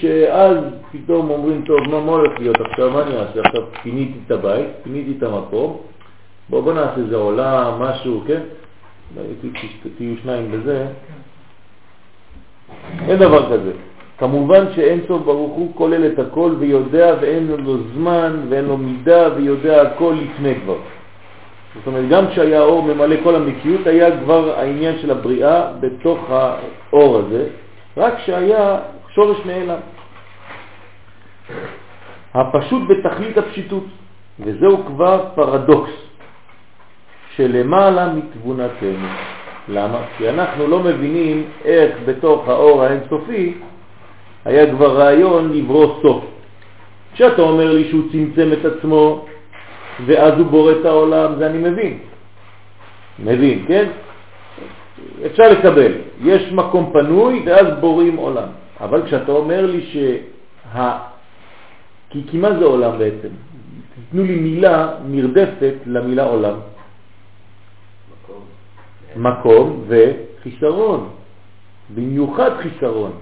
שאז פתאום אומרים, טוב, מה, הולך להיות עכשיו, מה אני אעשה? עכשיו פיניתי את הבית, פיניתי את המקום, בוא, בוא נעשה איזה עולם, משהו, כן? תהיו שניים בזה. אין דבר כזה. כמובן שאין סוף ברוך הוא כולל את הכל ויודע ואין לו זמן ואין לו מידה ויודע הכל לפני כבר. זאת אומרת, גם כשהיה האור ממלא כל המציאות, היה כבר העניין של הבריאה בתוך האור הזה, רק כשהיה שורש נעלם. הפשוט בתכלית הפשיטות, וזהו כבר פרדוקס שלמעלה מתבונתנו. למה? כי אנחנו לא מבינים איך בתוך האור האינסופי היה כבר רעיון לברוא סוף. כשאתה אומר לי שהוא צמצם את עצמו ואז הוא בורא את העולם, זה אני מבין. מבין, כן? אפשר לקבל. יש מקום פנוי ואז בוראים עולם. אבל כשאתה אומר לי שה... כי, כי מה זה עולם בעצם? תתנו לי מילה נרדפת למילה עולם. מקום. מקום וחיסרון. במיוחד חיסרון.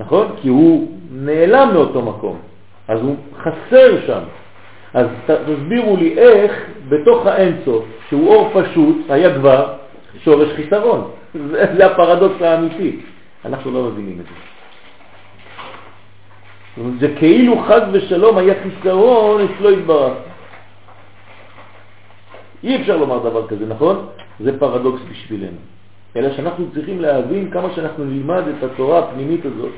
נכון? כי הוא נעלם מאותו מקום, אז הוא חסר שם. אז תסבירו לי איך בתוך האינסוף, שהוא אור פשוט, היה כבר שורש חיסרון. זה, זה הפרדוקס האמיתי. אנחנו לא מבינים את זה. זה כאילו חז ושלום היה חיסרון אצלו התברך. אי אפשר לומר דבר כזה, נכון? זה פרדוקס בשבילנו. אלא שאנחנו צריכים להבין כמה שאנחנו נלמד את התורה הפנימית הזאת,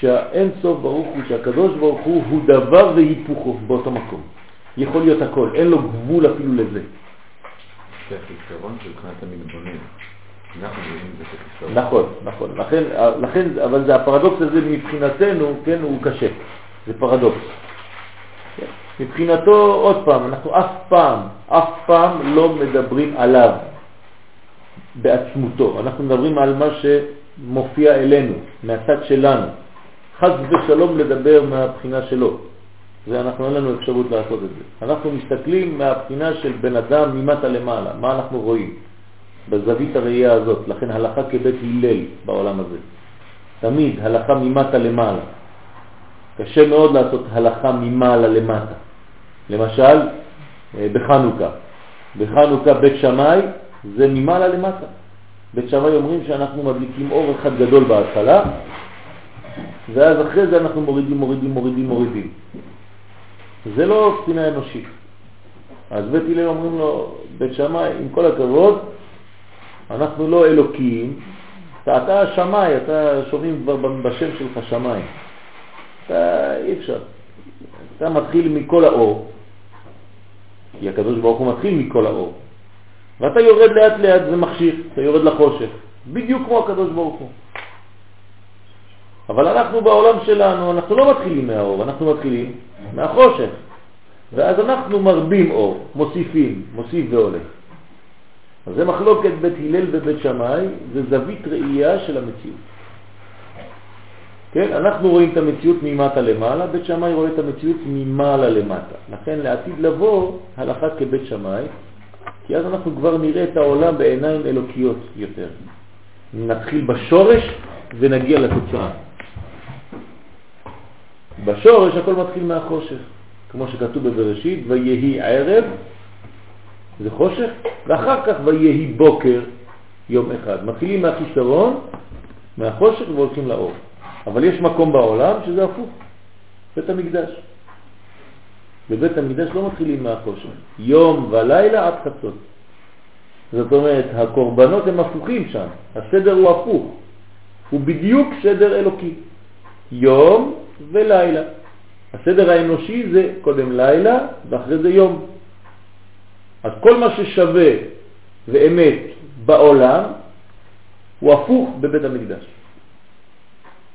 שהאין סוף ברוך הוא, שהקדוש ברוך הוא הוא דבר והיפוכו באותו מקום. יכול להיות הכל, אין לו גבול אפילו לזה. זה חיסרון של קנת המתבונן. נכון, נכון. לכן, לכן, אבל זה הפרדוקס הזה מבחינתנו, כן, הוא קשה. זה פרדוקס. מבחינתו, עוד פעם, אנחנו אף פעם, אף פעם לא מדברים עליו בעצמותו. אנחנו מדברים על מה שמופיע אלינו, מהצד שלנו. חז ושלום לדבר מהבחינה שלו. זה אנחנו אין לנו אפשרות לעשות את זה. אנחנו מסתכלים מהבחינה של בן אדם ממטה למעלה, מה אנחנו רואים בזווית הראייה הזאת, לכן הלכה כבית הלל בעולם הזה. תמיד הלכה ממטה למעלה. קשה מאוד לעשות הלכה ממעלה למטה. למשל, אה, בחנוכה. בחנוכה בית שמאי זה ממעלה למטה. בית שמאי אומרים שאנחנו מדליקים אור אחד גדול בהתחלה, ואז אחרי זה אנחנו מורידים, מורידים, מורידים, מורידים. זה לא בחינה אנושית. אז בית הלל אומרים לו, בית שמאי, עם כל הכבוד, אנחנו לא אלוקים, אתה, אתה שמאי, אתה שומעים כבר בשם שלך שמאי. אתה אי אפשר. אתה מתחיל מכל האור, כי הקדוש ברוך הוא מתחיל מכל האור. ואתה יורד לאט לאט ומכשיר, אתה יורד לחושך, בדיוק כמו הקדוש ברוך הוא. אבל אנחנו בעולם שלנו, אנחנו לא מתחילים מהאור, אנחנו מתחילים מהחושך. ואז אנחנו מרבים אור, מוסיפים, מוסיף והולך. אז זה מחלוקת בית הלל ובית שמאי, זה זווית ראייה של המציאות. כן, אנחנו רואים את המציאות ממטה למעלה, בית שמאי רואה את המציאות ממעלה למטה. לכן לעתיד לבוא הלכה כבית שמאי, כי אז אנחנו כבר נראה את העולם בעיניים אלוקיות יותר. נתחיל בשורש ונגיע לתוצאה. בשורש הכל מתחיל מהחושך, כמו שכתוב בבראשית, ויהי ערב, זה חושך, ואחר כך ויהי בוקר, יום אחד. מתחילים מהחיסרון, מהחושך והולכים לאור. אבל יש מקום בעולם שזה הפוך, בית המקדש. בבית המקדש לא מתחילים מהחושך, יום ולילה עד חצות. זאת אומרת, הקורבנות הם הפוכים שם, הסדר הוא הפוך, הוא בדיוק סדר אלוקי. יום ולילה. הסדר האנושי זה קודם לילה ואחרי זה יום. אז כל מה ששווה ואמת בעולם הוא הפוך בבית המקדש.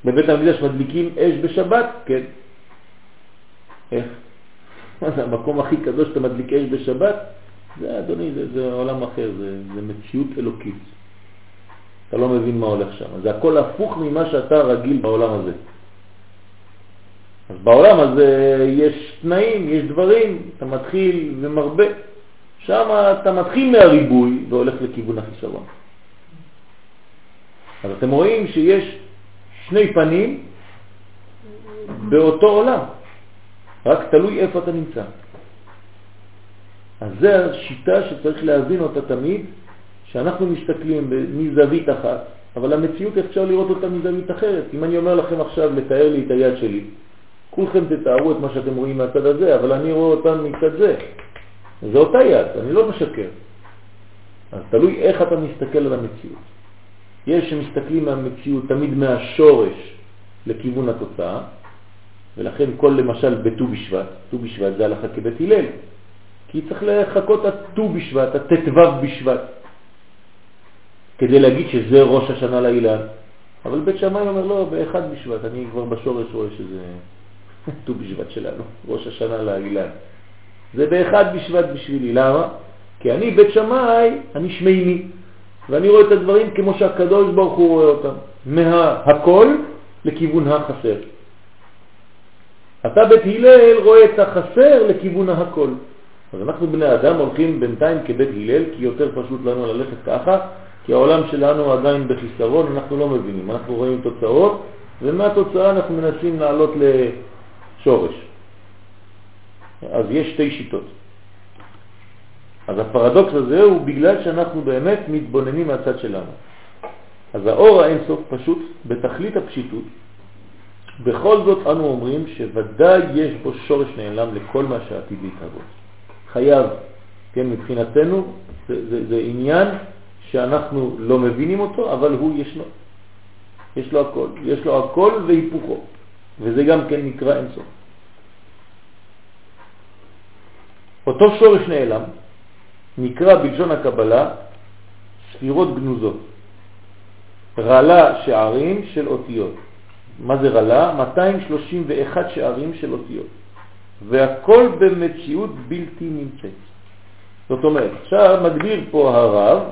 בבית המקדש מדליקים אש בשבת? כן. איך? מה זה המקום הכי קדוש שאתה מדליק אש בשבת? זה, אדוני, זה, זה עולם אחר, זה, זה מציאות אלוקית. אתה לא מבין מה הולך שם. זה הכל הפוך ממה שאתה רגיל בעולם הזה. אז בעולם הזה יש תנאים, יש דברים, אתה מתחיל ומרבה. שם אתה מתחיל מהריבוי והולך לכיוון החיסרון. אז אתם רואים שיש שני פנים באותו עולם, רק תלוי איפה אתה נמצא. אז זו השיטה שצריך להבין אותה תמיד, שאנחנו מסתכלים מזווית אחת, אבל המציאות אפשר לראות אותה מזווית אחרת. אם אני אומר לכם עכשיו לתאר לי את היד שלי, כולכם תתארו את מה שאתם רואים מהצד הזה, אבל אני רואה אותה מצד זה. זה אותה יד, אני לא משקר. אז תלוי איך אתה מסתכל על המציאות. יש שמסתכלים מהמציאות תמיד מהשורש לכיוון התוצאה, ולכן כל למשל בט"ו בשבט, ט"ו בשבט זה הלכה כבית הלל, כי צריך לחכות עד ט"ו בשבט, עד ט"ו בשבט, כדי להגיד שזה ראש השנה לאילן. אבל בית שמאי אומר לא, באחד בשבט, אני כבר בשורש רואה שזה ט"ו בשבט שלנו, ראש השנה לאילן. זה באחד בשבט בשבילי, למה? כי אני בית שמאי, אני שמימי, ואני רואה את הדברים כמו שהקדוש ברוך הוא רואה אותם, מהכל לכיוון החסר. אתה בית הלל רואה את החסר לכיוון הכל. אז אנחנו בני אדם הולכים בינתיים כבית הלל, כי יותר פשוט לנו ללכת ככה, כי העולם שלנו עדיין בחיסרון, אנחנו לא מבינים, אנחנו רואים תוצאות, ומהתוצאה אנחנו מנסים לעלות לשורש. אז יש שתי שיטות. אז הפרדוקס הזה הוא בגלל שאנחנו באמת מתבוננים מהצד שלנו. אז האור האינסוף פשוט, בתכלית הפשיטות, בכל זאת אנו אומרים שוודאי יש בו שורש נעלם לכל מה שעתיד להתהוות. חייב, כן, מבחינתנו זה, זה, זה עניין שאנחנו לא מבינים אותו, אבל הוא ישנו. יש לו הכל, יש לו הכל והיפוכו, וזה גם כן נקרא אינסוף. אותו שורש נעלם נקרא בלשון הקבלה ספירות גנוזות, רלה שערים של אותיות. מה זה רלה? 231 שערים של אותיות, והכל במציאות בלתי נמצאת. זאת אומרת, עכשיו מגדיר פה הרב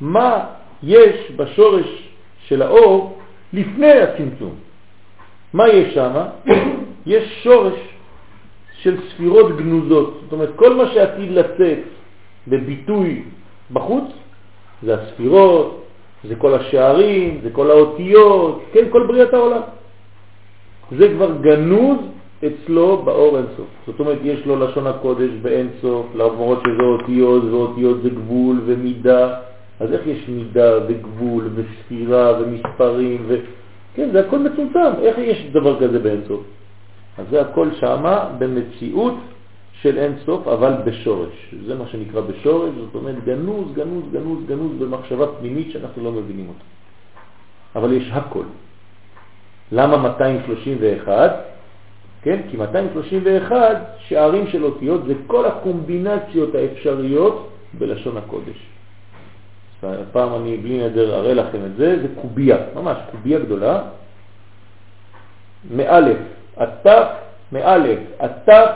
מה יש בשורש של האור לפני הצמצום. מה יש שם? יש שורש של ספירות גנוזות. זאת אומרת, כל מה שעתיד לצאת בביטוי בחוץ, זה הספירות, זה כל השערים, זה כל האותיות, כן, כל בריאת העולם. זה כבר גנוז אצלו באור אינסוף. זאת אומרת, יש לו לשון הקודש באינסוף, למרות שזה אותיות, ואותיות זה גבול ומידה. אז איך יש מידה וגבול וספירה ומספרים ו... כן, זה הכל מצומצם. איך יש דבר כזה באינסוף? אז זה הכל שמה במציאות של אין סוף, אבל בשורש. זה מה שנקרא בשורש, זאת אומרת גנוז, גנוז, גנוז, גנוז במחשבה פנימית שאנחנו לא מבינים אותה. אבל יש הכל. למה 231? כן, כי 231 שערים של אותיות זה כל הקומבינציות האפשריות בלשון הקודש. פעם אני בלי נדר אראה לכם את זה, זה קוביה, ממש קוביה גדולה, מאלף עד תף, מאלף עד תף,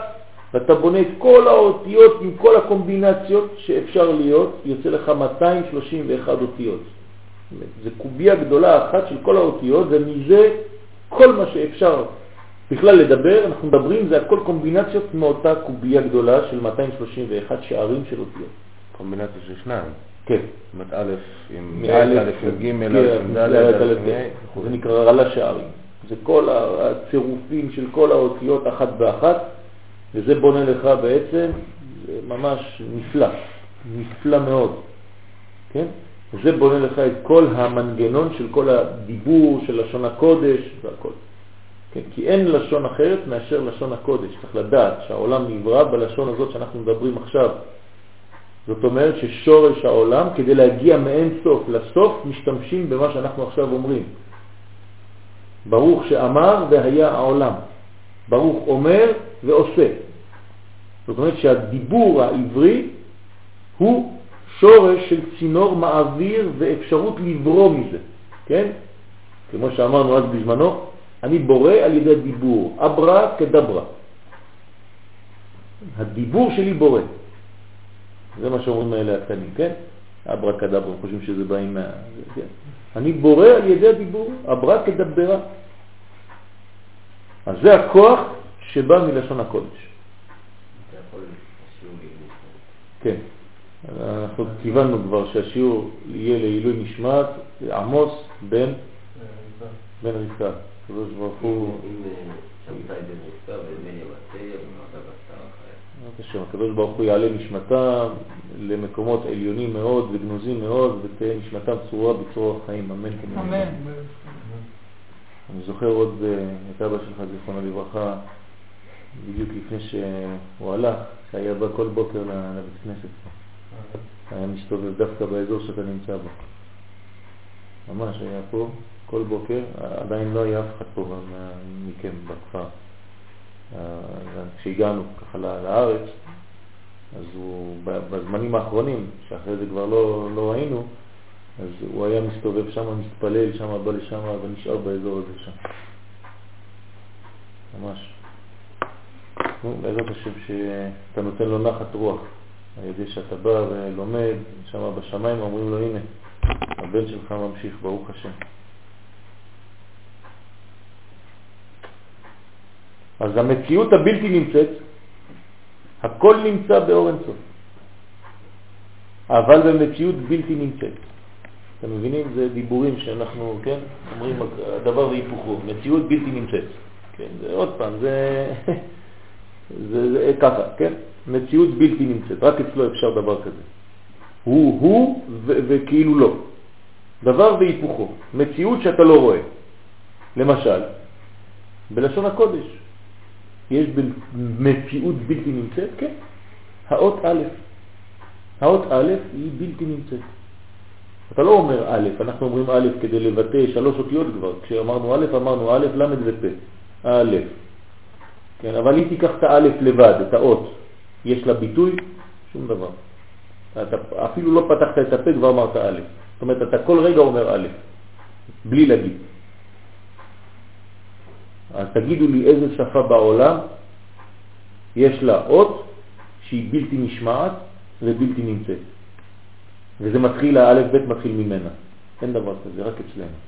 ואתה בונה את כל האותיות עם כל הקומבינציות שאפשר להיות, יוצא לך 231 אותיות. זה קוביה גדולה אחת של כל האותיות, ומזה כל מה שאפשר בכלל לדבר, אנחנו מדברים, זה הכל קומבינציות מאותה קוביה גדולה של 231 שערים של אותיות. קומבינציה של שניים. כן. זאת אומרת א' עם א' עם ג', כן, עם ד', זה נקרא רלה שערים. זה כל הצירופים של כל האותיות אחת באחת, וזה בונה לך בעצם, זה ממש נפלא, נפלא מאוד, כן? וזה בונה לך את כל המנגנון של כל הדיבור של לשון הקודש והכל. כן? כי אין לשון אחרת מאשר לשון הקודש. צריך לדעת שהעולם נברא בלשון הזאת שאנחנו מדברים עכשיו. זאת אומרת ששורש העולם, כדי להגיע מאין סוף לסוף, משתמשים במה שאנחנו עכשיו אומרים. ברוך שאמר והיה העולם. ברוך אומר ועושה. זאת אומרת שהדיבור העברי הוא שורש של צינור מעביר ואפשרות לברוא מזה, כן? כמו שאמרנו אז בזמנו, אני בורא על ידי דיבור, אברה כדברה. הדיבור שלי בורא. זה מה שאומרים האלה הקטנים, כן? אברה כדברה, חושבים שזה בא עם... כן? אני בורא על ידי הדיבור, אברה כדברה. אז זה הכוח שבא מלשון הקודש. כן, אנחנו כיוונו כבר שהשיעור יהיה לעילוי נשמת עמוס בן בן רבקה. הקדוש ברוך הוא... אם אה, הקדוש ברוך הוא יעלה נשמתם למקומות עליונים מאוד וגנוזים מאוד, ותהיה נשמתם צרורה בצרור החיים, אמן. אמן. אני זוכר עוד אה, את אבא שלך, זיכרונו לברכה, בדיוק לפני שהוא הלך, שהיה בא כל בוקר לבית כנסת. היה מסתובב דווקא באזור שאתה נמצא בו. ממש היה פה כל בוקר, עדיין לא היה אף אחד פה מכם בכפר. אה, כשהגענו ככה לארץ, אז הוא, בזמנים האחרונים, שאחרי זה כבר לא, לא ראינו, אז הוא היה מסתובב שם, מתפלל שם, בא לשם ונשאר באזור הזה שם. ממש. נו, בעזרת השם שאתה נותן לו נחת רוח, על ידי שאתה בא ולומד, שם בשמיים אומרים לו, הנה, הבן שלך ממשיך, ברוך השם. אז המציאות הבלתי נמצאת, הכל נמצא באור אינסוף, אבל במציאות בלתי נמצאת. אתם מבינים? זה דיבורים שאנחנו, כן, אומרים הדבר והיפוכו, מציאות בלתי נמצאת. כן, זה עוד פעם, זה, זה, זה ככה, כן? מציאות בלתי נמצאת, רק אצלו אפשר דבר כזה. הוא הוא וכאילו לא. דבר והיפוכו, מציאות שאתה לא רואה. למשל, בלשון הקודש, יש מציאות בלתי נמצאת, כן, האות א', האות א' היא בלתי נמצאת. אתה לא אומר א', אנחנו אומרים א' כדי לבטא שלוש אותיות כבר. כשאמרנו א', אמרנו א', ל' ופ'. א'. כן, אבל אם תיקח את הא' לבד, את האות, יש לה ביטוי? שום דבר. אתה אפילו לא פתחת את הפה, כבר אמרת א'. זאת אומרת, אתה כל רגע אומר א', בלי להגיד. אז תגידו לי איזה שפה בעולם יש לה אות שהיא בלתי נשמעת ובלתי נמצאת. וזה מתחיל, האלף בית מתחיל ממנה. אין דבר כזה, רק אצלנו.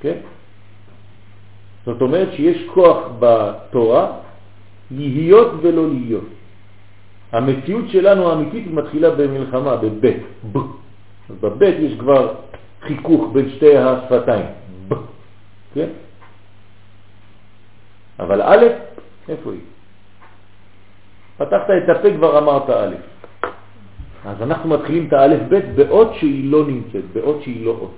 כן? זאת אומרת שיש כוח בתורה להיות ולא להיות. המציאות שלנו האמיתית מתחילה במלחמה, בבית, בבית יש כבר חיכוך בין שתי השפתיים. כן? אבל א', איפה היא? פתחת את הפה כבר אמרת א'. אז אנחנו מתחילים את האלף ב' באות שהיא לא נמצאת, באות שהיא לא אות.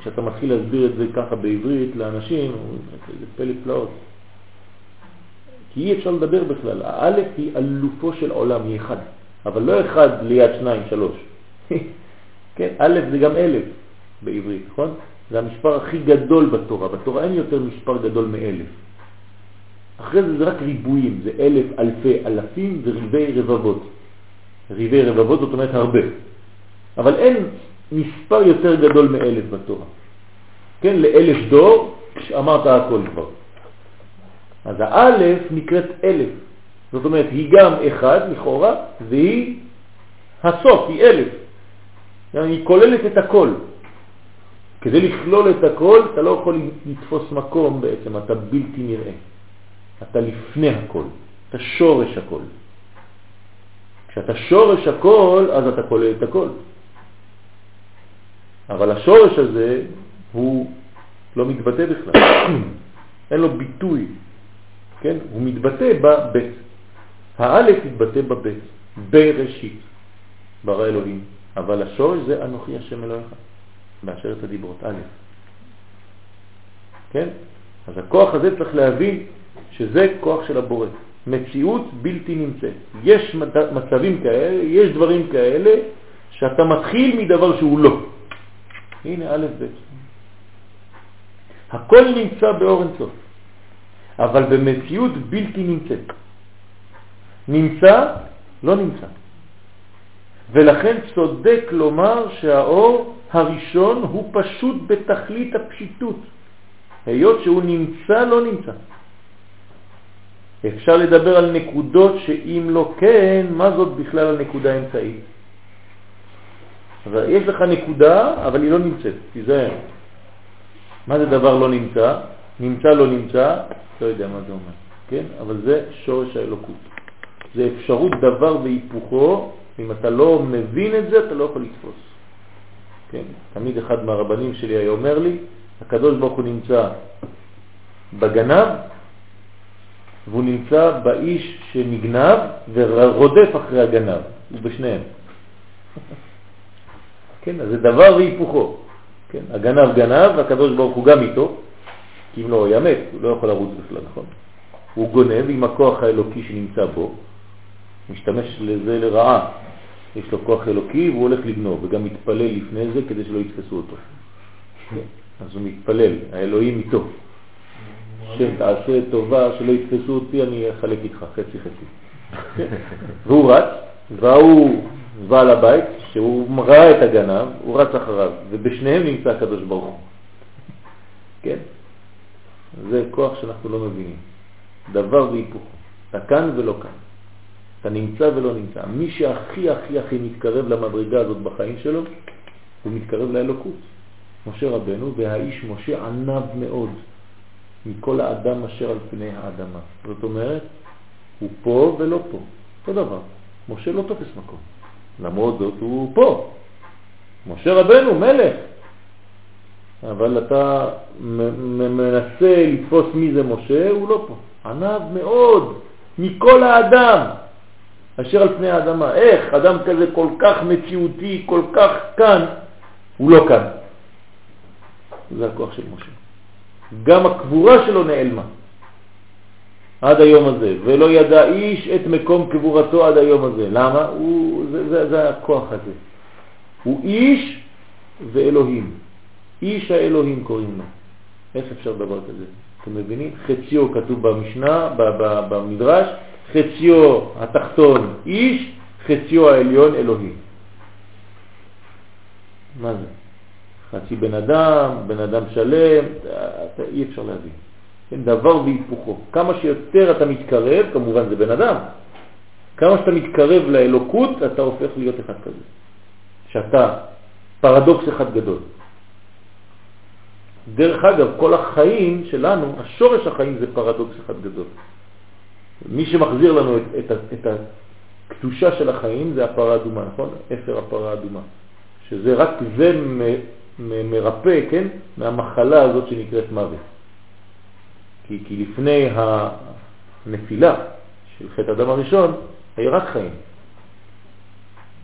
כשאתה מתחיל להסביר את זה ככה בעברית לאנשים, זה פלא פלאות. כי אי אפשר לדבר בכלל. האלף היא אלופו של עולם, היא אחד. אבל לא אחד ליד שניים, שלוש. כן, אלף זה גם אלף בעברית, נכון? זה המספר הכי גדול בתורה. בתורה אין יותר מספר גדול מאלף. אחרי זה זה רק ריבועים, זה אלף, אלפי, אלפים, זה ריבי רבבות. ריבי רבבות זאת אומרת הרבה. אבל אין מספר יותר גדול מאלף בתורה. כן, לאלף דור, אמרת הכל כבר. אז האלף נקראת אלף. זאת אומרת, היא גם אחד לכאורה, והיא הסוף, היא אלף. היא כוללת את הכל. כדי לכלול את הכל, אתה לא יכול לתפוס מקום בעצם, אתה בלתי נראה. אתה לפני הכל, אתה שורש הכל. כשאתה שורש הכל, אז אתה כולל את הכל. אבל השורש הזה הוא לא מתבטא בכלל, אין לו ביטוי, כן? הוא מתבטא בבית. האלף מתבטא בבית, בראשית, ברא אלוהים. אבל השורש זה אנוכי השם אלוהיך, באשר את הדיברות, א'. כן? אז הכוח הזה צריך להבין שזה כוח של הבורא. מציאות בלתי נמצאת. יש מצבים כאלה, יש דברים כאלה, שאתה מתחיל מדבר שהוא לא. הנה א' ב'. הכל נמצא באור אינסוף, אבל במציאות בלתי נמצאת. נמצא, לא נמצא. ולכן צודק לומר שהאור הראשון הוא פשוט בתכלית הפשיטות, היות שהוא נמצא, לא נמצא. אפשר לדבר על נקודות שאם לא כן, מה זאת בכלל הנקודה האמצעית? אז יש לך נקודה, אבל היא לא נמצאת, תיזהר. מה זה דבר לא נמצא? נמצא לא נמצא, לא יודע מה זה אומר, כן? אבל זה שורש האלוקות. זה אפשרות דבר והיפוכו, אם אתה לא מבין את זה, אתה לא יכול לתפוס. כן? תמיד אחד מהרבנים שלי היה אומר לי, הקדוש ברוך הוא נמצא בגנב, והוא נמצא באיש שנגנב ורודף אחרי הגנב, הוא בשניהם. כן, אז זה דבר והיפוכו. כן, הגנב גנב, והקדוש ברוך הוא גם איתו, כי אם לא הוא היה מת, הוא לא יכול לרוץ בכלל, נכון? הוא גונב עם הכוח האלוקי שנמצא בו, משתמש לזה לרעה. יש לו כוח אלוקי והוא הולך לגנוב, וגם מתפלל לפני זה כדי שלא יתפסו אותו. כן, אז הוא מתפלל, האלוהים איתו. שם תעשה טובה שלא יתפסו אותי, אני אחלק איתך חצי חצי. והוא רץ, והוא בעל הבית, שהוא ראה את הגנב, הוא רץ אחריו, ובשניהם נמצא הקדוש ברוך. כן? זה כוח שאנחנו לא מבינים. דבר והיפוך. אתה כאן ולא כאן. אתה נמצא ולא נמצא. מי שהכי הכי הכי מתקרב למדרגה הזאת בחיים שלו, הוא מתקרב לאלוקות. משה רבנו, והאיש משה ענב מאוד מכל האדם אשר על פני האדמה. זאת אומרת, הוא פה ולא פה. אותו דבר. משה לא תופס מקום. למרות זאת הוא פה. משה רבנו, מלך. אבל אתה מנסה לתפוס מי זה משה, הוא לא פה. ענב מאוד מכל האדם אשר על פני האדמה. איך אדם כזה כל כך מציאותי, כל כך כאן, הוא לא כאן. זה הכוח של משה. גם הקבורה שלו נעלמה עד היום הזה, ולא ידע איש את מקום קבורתו עד היום הזה. למה? הוא, זה, זה, זה הכוח הזה. הוא איש ואלוהים. איש האלוהים קוראים לו. איך אפשר דבר כזה? אתם מבינים? חציו כתוב במשנה, במדרש, חציו התחתון איש, חציו העליון אלוהים. מה זה? חצי בן אדם, בן אדם שלם, אי אפשר להבין. כן, דבר והיפוכו. כמה שיותר אתה מתקרב, כמובן זה בן אדם, כמה שאתה מתקרב לאלוקות, אתה הופך להיות אחד כזה. שאתה פרדוקס אחד גדול. דרך אגב, כל החיים שלנו, השורש החיים זה פרדוקס אחד גדול. מי שמחזיר לנו את, את, את הקדושה של החיים זה הפרה האדומה, נכון? אפר הפרה האדומה. שזה רק זה מרפא, כן? מהמחלה הזאת שנקראת מוות. כי, כי לפני הנפילה של חטא אדם הראשון, היה רק חיים.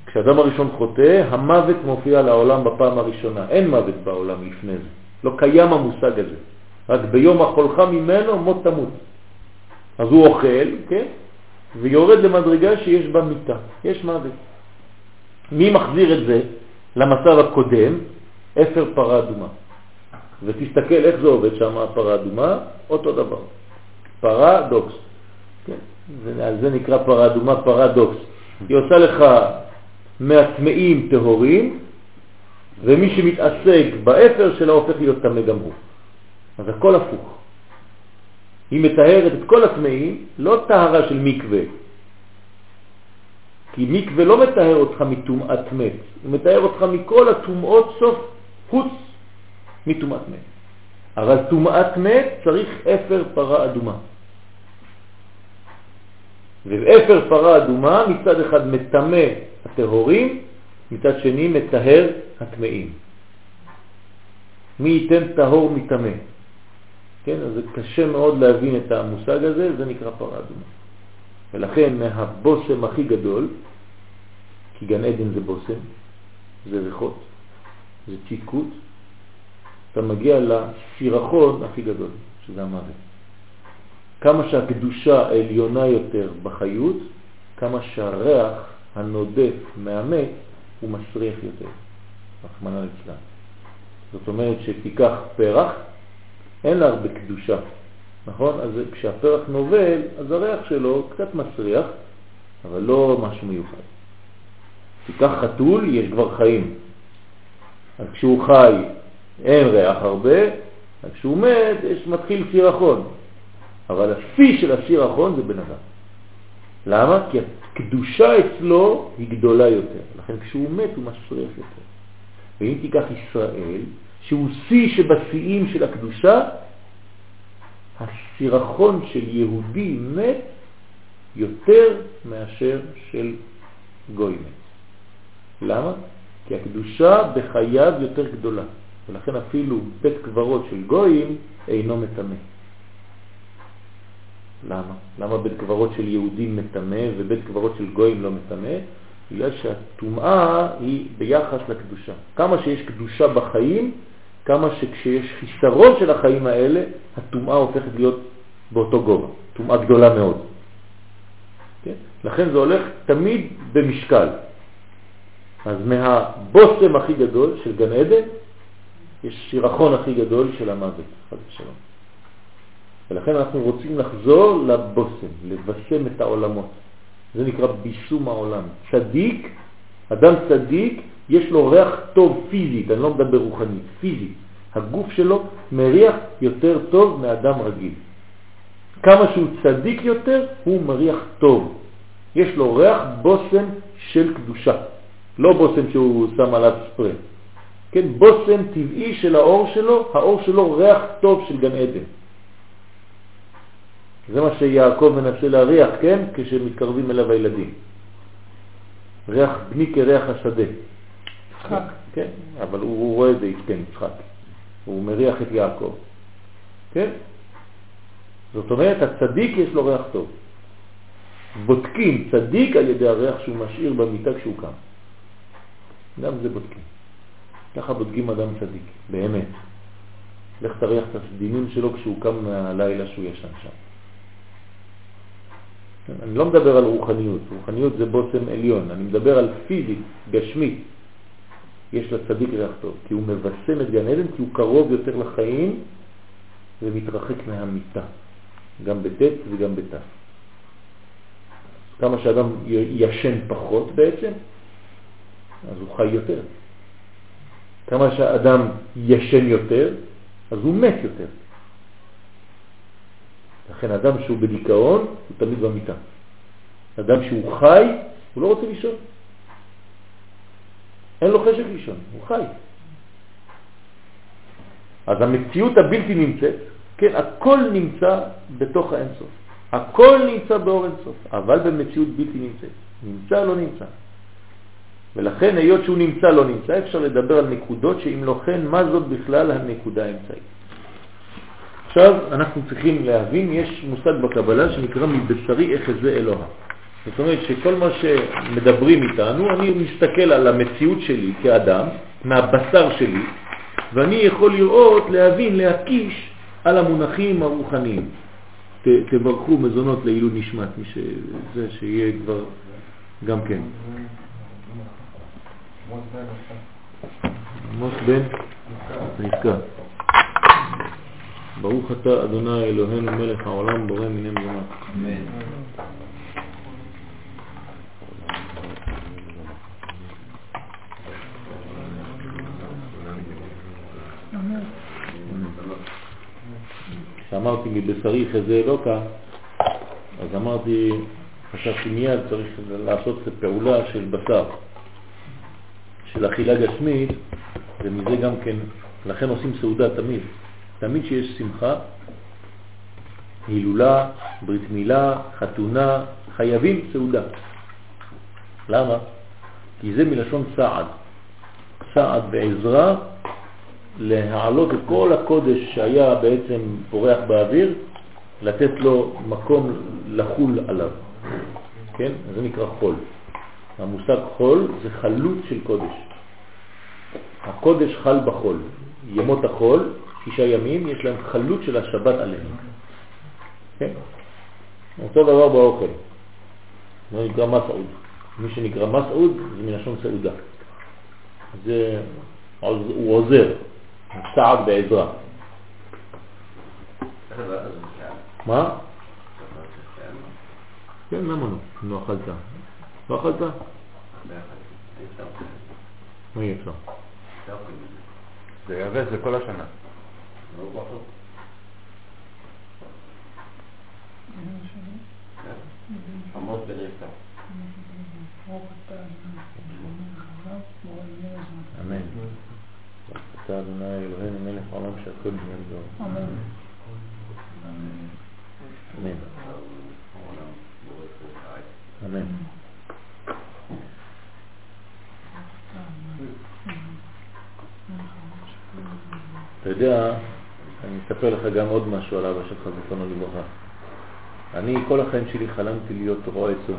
כשאדם הראשון חוטא, המוות מופיע לעולם בפעם הראשונה. אין מוות בעולם לפני זה. לא קיים המושג הזה. רק ביום החולך ממנו מות תמות. אז הוא אוכל, כן? ויורד למדרגה שיש בה מיטה, יש מוות. מי מחזיר את זה למצב הקודם? אפר פרה אדומה. ותסתכל איך זה עובד שם, הפרה אדומה, אותו דבר. פרדוקס. כן? זה, זה נקרא פרה אדומה, פרדוקס. היא עושה לך מהטמאים טהורים, ומי שמתעסק באפר שלה הופך להיות טמא הוא. אז הכל הפוך. היא מטהרת את כל הטמאים, לא טהרה של מקווה. כי מקווה לא מטהר אותך מטומאת מת, הוא מטהר אותך מכל הטומאות סוף חוץ מטומאת מת. אבל טומאת מת צריך אפר פרה אדומה. ואפר פרה אדומה מצד אחד מטמא הטהורים, מצד שני מטהר הטמאים. מי ייתן טהור מטמא? כן, אז זה קשה מאוד להבין את המושג הזה, זה נקרא פרה אדומה. ולכן מהבוסם הכי גדול, כי גן עדן זה בוסם, זה ריחות, זה צדקות, אתה מגיע לסירחון הכי גדול, שזה המוות. כמה שהקדושה עליונה יותר בחיות, כמה שהריח הנודף מהמת הוא מסריח יותר, רחמנא ליצלן. זאת אומרת שתיקח פרח, אין לה הרבה קדושה, נכון? אז כשהפרח נובל, אז הריח שלו קצת מסריח, אבל לא משהו מיוחד. תיקח חתול, יש כבר חיים. אז כשהוא חי אין ריח הרבה, אז כשהוא מת יש מתחיל סירחון. אבל השיא של הסירחון זה בן אדם. למה? כי הקדושה אצלו היא גדולה יותר. לכן כשהוא מת הוא מסריח יותר. ואם תיקח ישראל, שהוא שיא שבשיאים של הקדושה, הסירחון של יהודי מת יותר מאשר של גוי מת. למה? כי הקדושה בחייו יותר גדולה. ולכן אפילו בית קברות של גויים אינו מטמא. למה? למה בית קברות של יהודים מטמא ובית קברות של גויים לא מטמא? בגלל שהטומאה היא ביחס לקדושה. כמה שיש קדושה בחיים, כמה שכשיש חיסרון של החיים האלה, הטומאה הופכת להיות באותו גובה, טומאה גדולה מאוד. כן? לכן זה הולך תמיד במשקל. אז מהבוסם הכי גדול של גן עדן, יש שירחון הכי גדול של המוות, חד ושלום. ולכן אנחנו רוצים לחזור לבוסם, לבשם את העולמות. זה נקרא ביסום העולם. צדיק, אדם צדיק, יש לו ריח טוב פיזית, אני לא מדבר רוחנית, פיזית. הגוף שלו מריח יותר טוב מאדם רגיל. כמה שהוא צדיק יותר, הוא מריח טוב. יש לו ריח בושם של קדושה, לא בושם שהוא שם עליו ספרי. כן, בושם טבעי של האור שלו, האור שלו ריח טוב של גן עדן. זה מה שיעקב מנסה להריח, כן, כשמתקרבים אליו הילדים. ריח בני כריח השדה. יצחק. כן, אבל הוא, רואה את זה, כן, יצחק. הוא מריח את יעקב. כן? זאת אומרת, הצדיק יש לו ריח טוב. בודקים צדיק על ידי הריח שהוא משאיר במיטה כשהוא קם. גם זה בודקים. ככה בודקים אדם צדיק, באמת. לך תריח את הסדינים שלו כשהוא קם מהלילה שהוא ישן שם. אני לא מדבר על רוחניות, רוחניות זה בושם עליון, אני מדבר על פיזית, גשמית. יש לצדיק ריח טוב, כי הוא מבשם את גן עדן, כי הוא קרוב יותר לחיים ומתרחק מהמיטה, גם בט' וגם בת'. כמה שאדם ישן פחות בעצם, אז הוא חי יותר. כמה שאדם ישן יותר, אז הוא מת יותר. לכן אדם שהוא בדיכאון, הוא תמיד במיטה. אדם שהוא חי, הוא לא רוצה לישון. אין לו חשק לישון, הוא חי. אז המציאות הבלתי נמצאת, כן, הכל נמצא בתוך האינסוף. הכל נמצא באור אינסוף, אבל במציאות בלתי נמצאת. נמצא לא נמצא. ולכן היות שהוא נמצא לא נמצא, אפשר לדבר על נקודות שאם לא כן, מה זאת בכלל הנקודה האמצעית. עכשיו אנחנו צריכים להבין, יש מושג בקבלה שנקרא מבשרי אחזה אלוה. זאת אומרת שכל מה שמדברים איתנו, אני מסתכל על המציאות שלי כאדם, מהבשר שלי, ואני יכול לראות, להבין, להקיש על המונחים הרוחניים. ת, תברכו מזונות לעילוד נשמת, מי שזה שיהיה כבר גם כן. עמוס בן רבקה. ברוך אתה אדוני אלוהינו מלך העולם בורא מיני מזונות. אמן. כשאמרתי מבשרי חזה אלוקה, אז אמרתי, חשבתי מיד צריך לעשות פעולה של בשר, של אכילה גשמית, ומזה גם כן, לכן עושים סעודה תמיד. תמיד שיש שמחה, הילולה, ברית מילה, חתונה, חייבים סעודה. למה? כי זה מלשון סעד. סעד בעזרה להעלות את כל הקודש שהיה בעצם פורח באוויר, לתת לו מקום לחול עליו. כן? זה נקרא חול. המושג חול זה חלות של קודש. הקודש חל בחול. ימות החול, שישה ימים, יש להם חלות של השבת עליהם. כן? אותו דבר באוכל. זה נקרא מסעוד. מי שנקרא מסעוד זה מלשון סעודה. זה, הוא עוזר, סעד בעזרה. מה? כן, למה לא? לא אכלת. לא אכלת? מה יהיה אפשר? זה יבש, זה כל השנה. עמוס בן רבקה. אתה אדוני אלוהינו מלך העולם שהכל בניין זו. אמן. אמן. אמן. You. יודע, אני אספר לך גם עוד משהו על אבא שלך, זיכרונו לברכה. אני כל החיים שלי חלמתי להיות רועה צאן.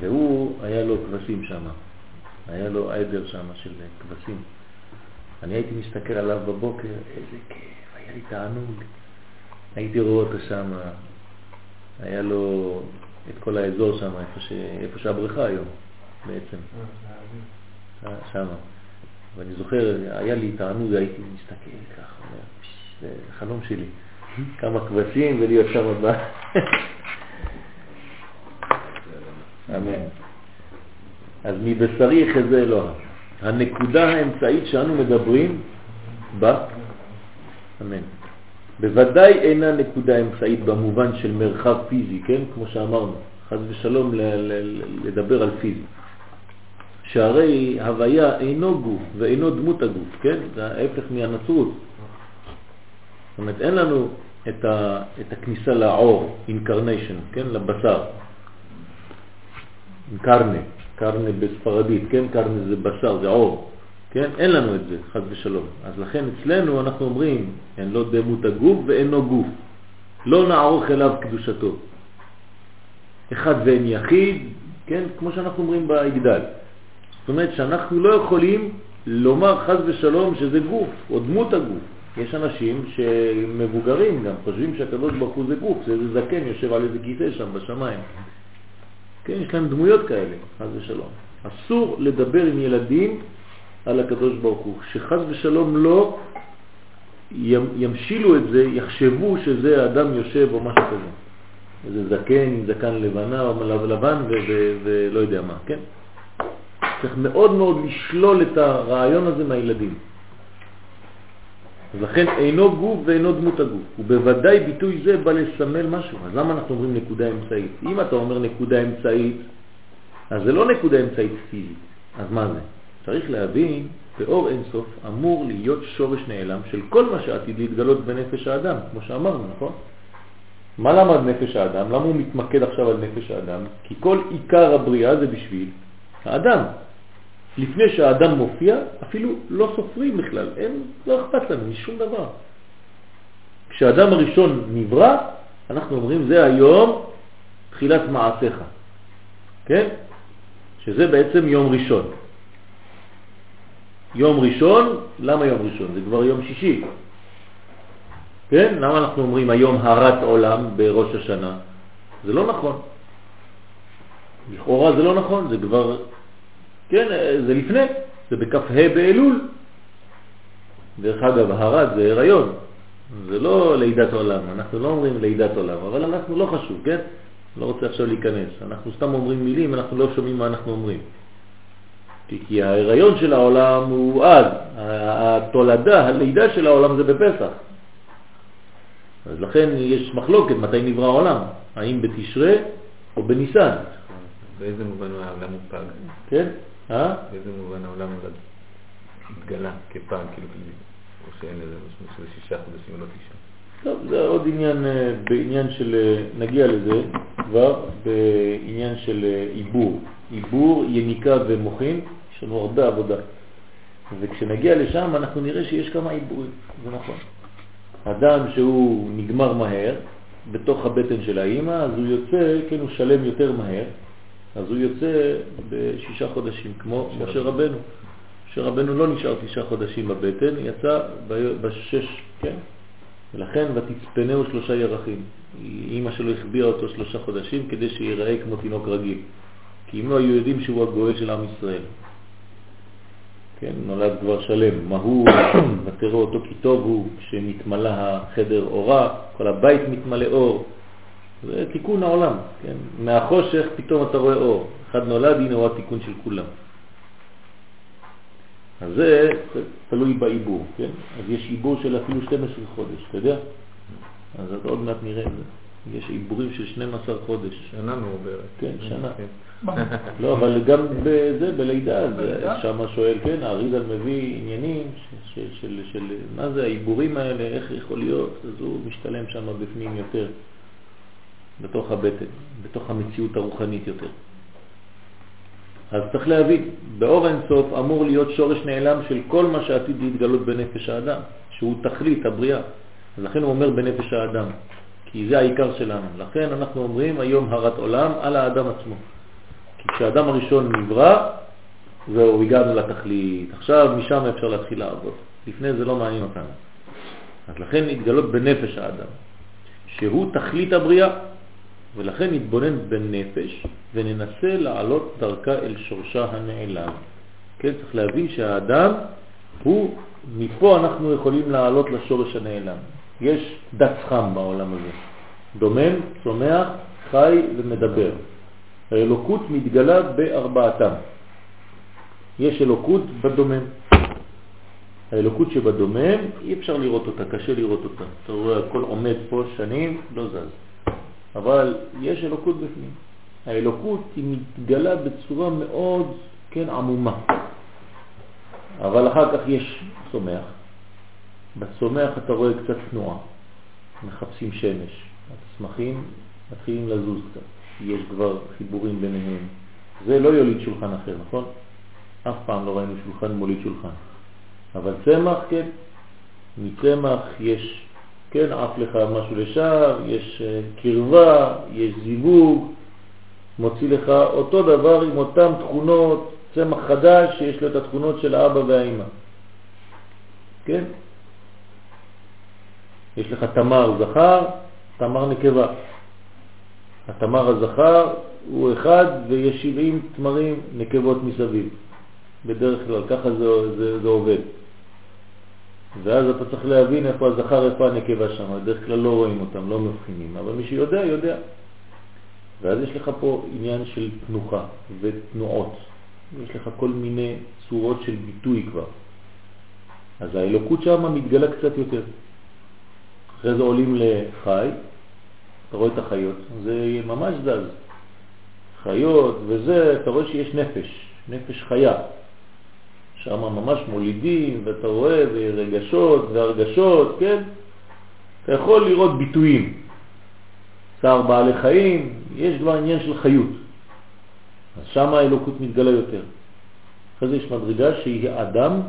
והוא, היה לו כבשים שם. היה לו עדר שם של כבשים. אני הייתי מסתכל עליו בבוקר, איזה כיף, היה לי תענוג. הייתי רואה אותו שם, היה לו את כל האזור שם, איפה, ש... איפה שהבריכה היום בעצם, שם. ואני זוכר, היה לי תענוג, הייתי מסתכל ככה, זה חלום שלי. כמה כבשים ולהיות שם הבא. אמן. אז מבשרי יחזה אלוה. הנקודה האמצעית שאנו מדברים בה, אמן. בוודאי אינה נקודה אמצעית במובן של מרחב פיזי, כן? כמו שאמרנו, חז ושלום לדבר על פיזי. שהרי הוויה אינו גוף ואינו דמות הגוף, כן? זה ההפך מהנצרות. זאת אומרת, אין לנו את, ה, את הכניסה לעור, incarnation, כן? לבשר. קרנה, קרנה בספרדית, כן? קרנה זה בשר, זה עור. כן? אין לנו את זה, חד ושלום. אז לכן אצלנו אנחנו אומרים, אין לא דמות הגוף ואינו גוף. לא נערוך אליו קדושתו. אחד ואין יחיד, כן? כמו שאנחנו אומרים בהגדל. זאת אומרת שאנחנו לא יכולים לומר חז ושלום שזה גוף, או דמות הגוף. יש אנשים שמבוגרים גם, חושבים שהקדוש ברוך הוא זה גוף, זה איזה זקן יושב על איזה כיסא שם בשמיים. כן, יש להם דמויות כאלה, חז ושלום. אסור לדבר עם ילדים על הקדוש ברוך הוא, שחז ושלום לא ימשילו את זה, יחשבו שזה האדם יושב או משהו כזה. איזה זקן זקן לבנה או לבן ולא יודע מה, כן? צריך מאוד מאוד לשלול את הרעיון הזה מהילדים. אז לכן אינו גוף ואינו דמות הגוף, ובוודאי ביטוי זה בא לסמל משהו. אז למה אנחנו אומרים נקודה אמצעית? אם אתה אומר נקודה אמצעית, אז זה לא נקודה אמצעית פיזית. אז מה זה? צריך להבין, באור אינסוף אמור להיות שורש נעלם של כל מה שעתיד להתגלות בנפש האדם, כמו שאמרנו, נכון? מה למד נפש האדם? למה הוא מתמקד עכשיו על נפש האדם? כי כל עיקר הבריאה זה בשביל האדם. לפני שהאדם מופיע, אפילו לא סופרים בכלל, אין, לא אכפת לנו משום דבר. כשהאדם הראשון נברא, אנחנו אומרים זה היום תחילת מעשיך, כן? שזה בעצם יום ראשון. יום ראשון, למה יום ראשון? זה כבר יום שישי. כן? למה אנחנו אומרים היום הרת עולם בראש השנה? זה לא נכון. לכאורה זה לא נכון, זה כבר כן, זה לפני, זה בכ"ה באלול. דרך אגב, הרד זה הריון, זה לא לידת עולם, אנחנו לא אומרים לידת עולם, אבל אנחנו לא חשוב, כן? לא רוצה עכשיו להיכנס. אנחנו סתם אומרים מילים, אנחנו לא שומעים מה אנחנו אומרים. כי, כי ההיריון של העולם הוא אז, התולדה, הלידה של העולם זה בפסח. אז לכן יש מחלוקת מתי נברא העולם, האם בתשרה או בניסן. באיזה מובן העולם הוא פג? כן? אה? באיזה מובן העולם? התגלה כפג, כאילו, או שאין לזה משמעות של שישה חודשים או לא תשעה. טוב, זה עוד עניין, אה, בעניין של, אה, נגיע לזה כבר, בעניין של אה, עיבור. עיבור, יניקה ומוחין, יש לנו הרבה עבודה. וכשנגיע לשם אנחנו נראה שיש כמה עיבורים, זה נכון. אדם שהוא נגמר מהר, בתוך הבטן של האימא, אז הוא יוצא, כן, הוא שלם יותר מהר, אז הוא יוצא בשישה חודשים, כמו משה רבנו. משה רבנו לא נשאר תשעה חודשים בבטן, יצא בשש, כן? ולכן ותצפנהו שלושה ירחים. אימא שלו החביאה אותו שלושה חודשים כדי שיראה כמו תינוק רגיל. כי אם לא היו יודעים שהוא הגואל של עם ישראל. כן, נולד כבר שלם. מה הוא, ותראו אותו כי טוב הוא, כשנתמלא החדר אורה, כל הבית מתמלא אור. זה תיקון העולם, כן? מהחושך פתאום אתה רואה אור. אחד נולד, הנה הוא התיקון של כולם. אז זה תלוי בעיבור, כן? אז יש עיבור של אפילו 12 חודש, אתה יודע? אז אתה עוד מעט נראה את זה. יש עיבורים של 12 חודש. שנה מעוברת. כן, שנה. לא, אבל גם בזה, בלידה, שם שואל, כן, האריזל מביא עניינים של מה זה העיבורים האלה, איך יכול להיות, אז הוא משתלם שם בפנים יותר. בתוך הבטן, בתוך המציאות הרוחנית יותר. אז צריך להבין, באור אינסוף אמור להיות שורש נעלם של כל מה שעתיד להתגלות בנפש האדם, שהוא תכלית הבריאה. אז לכן הוא אומר בנפש האדם, כי זה העיקר שלנו. לכן אנחנו אומרים היום הרת עולם על האדם עצמו. כי כשהאדם הראשון נברא, זהו, הגענו לתכלית. עכשיו משם אפשר להתחיל לעבוד. לפני זה לא מעניין אותנו. אז לכן נתגלות בנפש האדם, שהוא תכלית הבריאה. ולכן נתבונן בנפש וננסה לעלות דרכה אל שורשה הנעלם. כן, צריך להבין שהאדם הוא, מפה אנחנו יכולים לעלות לשורש הנעלם. יש דץ חם בעולם הזה, דומם, צומח, חי ומדבר. האלוקות מתגלה בארבעתם. יש אלוקות בדומם. האלוקות שבדומם, אי אפשר לראות אותה, קשה לראות אותה. אתה רואה, הכל עומד פה שנים, לא זז. אבל יש אלוקות בפנים. האלוקות היא מתגלה בצורה מאוד, כן, עמומה. אבל אחר כך יש צומח. בצומח אתה רואה קצת תנועה, מחפשים שמש. הצמחים מתחילים לזוז קצת, יש כבר חיבורים ביניהם. זה לא יוליד שולחן אחר, נכון? אף פעם לא ראינו שולחן מוליד שולחן. אבל צמח, כן, מצמח יש כן, עף לך משהו לשם, יש אה, קרבה, יש זיווג, מוציא לך אותו דבר עם אותן תכונות, צמח חדש שיש לו את התכונות של האבא והאימא. כן? יש לך תמר זכר, תמר נקבה. התמר הזכר הוא אחד ויש 70 תמרים נקבות מסביב. בדרך כלל ככה זה, זה, זה עובד. ואז אתה צריך להבין איפה הזכר, איפה הנקבה שם. בדרך כלל לא רואים אותם, לא מבחינים, אבל מי שיודע, יודע. ואז יש לך פה עניין של תנוחה ותנועות. יש לך כל מיני צורות של ביטוי כבר. אז האלוקות שם מתגלה קצת יותר. אחרי זה עולים לחי, אתה רואה את החיות, זה ממש זז. חיות וזה, אתה רואה שיש נפש, נפש חיה. שם ממש מולידים, ואתה רואה, ורגשות והרגשות, כן? אתה יכול לראות ביטויים. צער בעלי חיים, יש כבר עניין של חיות. אז שם האלוקות מתגלה יותר. אחרי זה יש מדרגה שהיא אדם,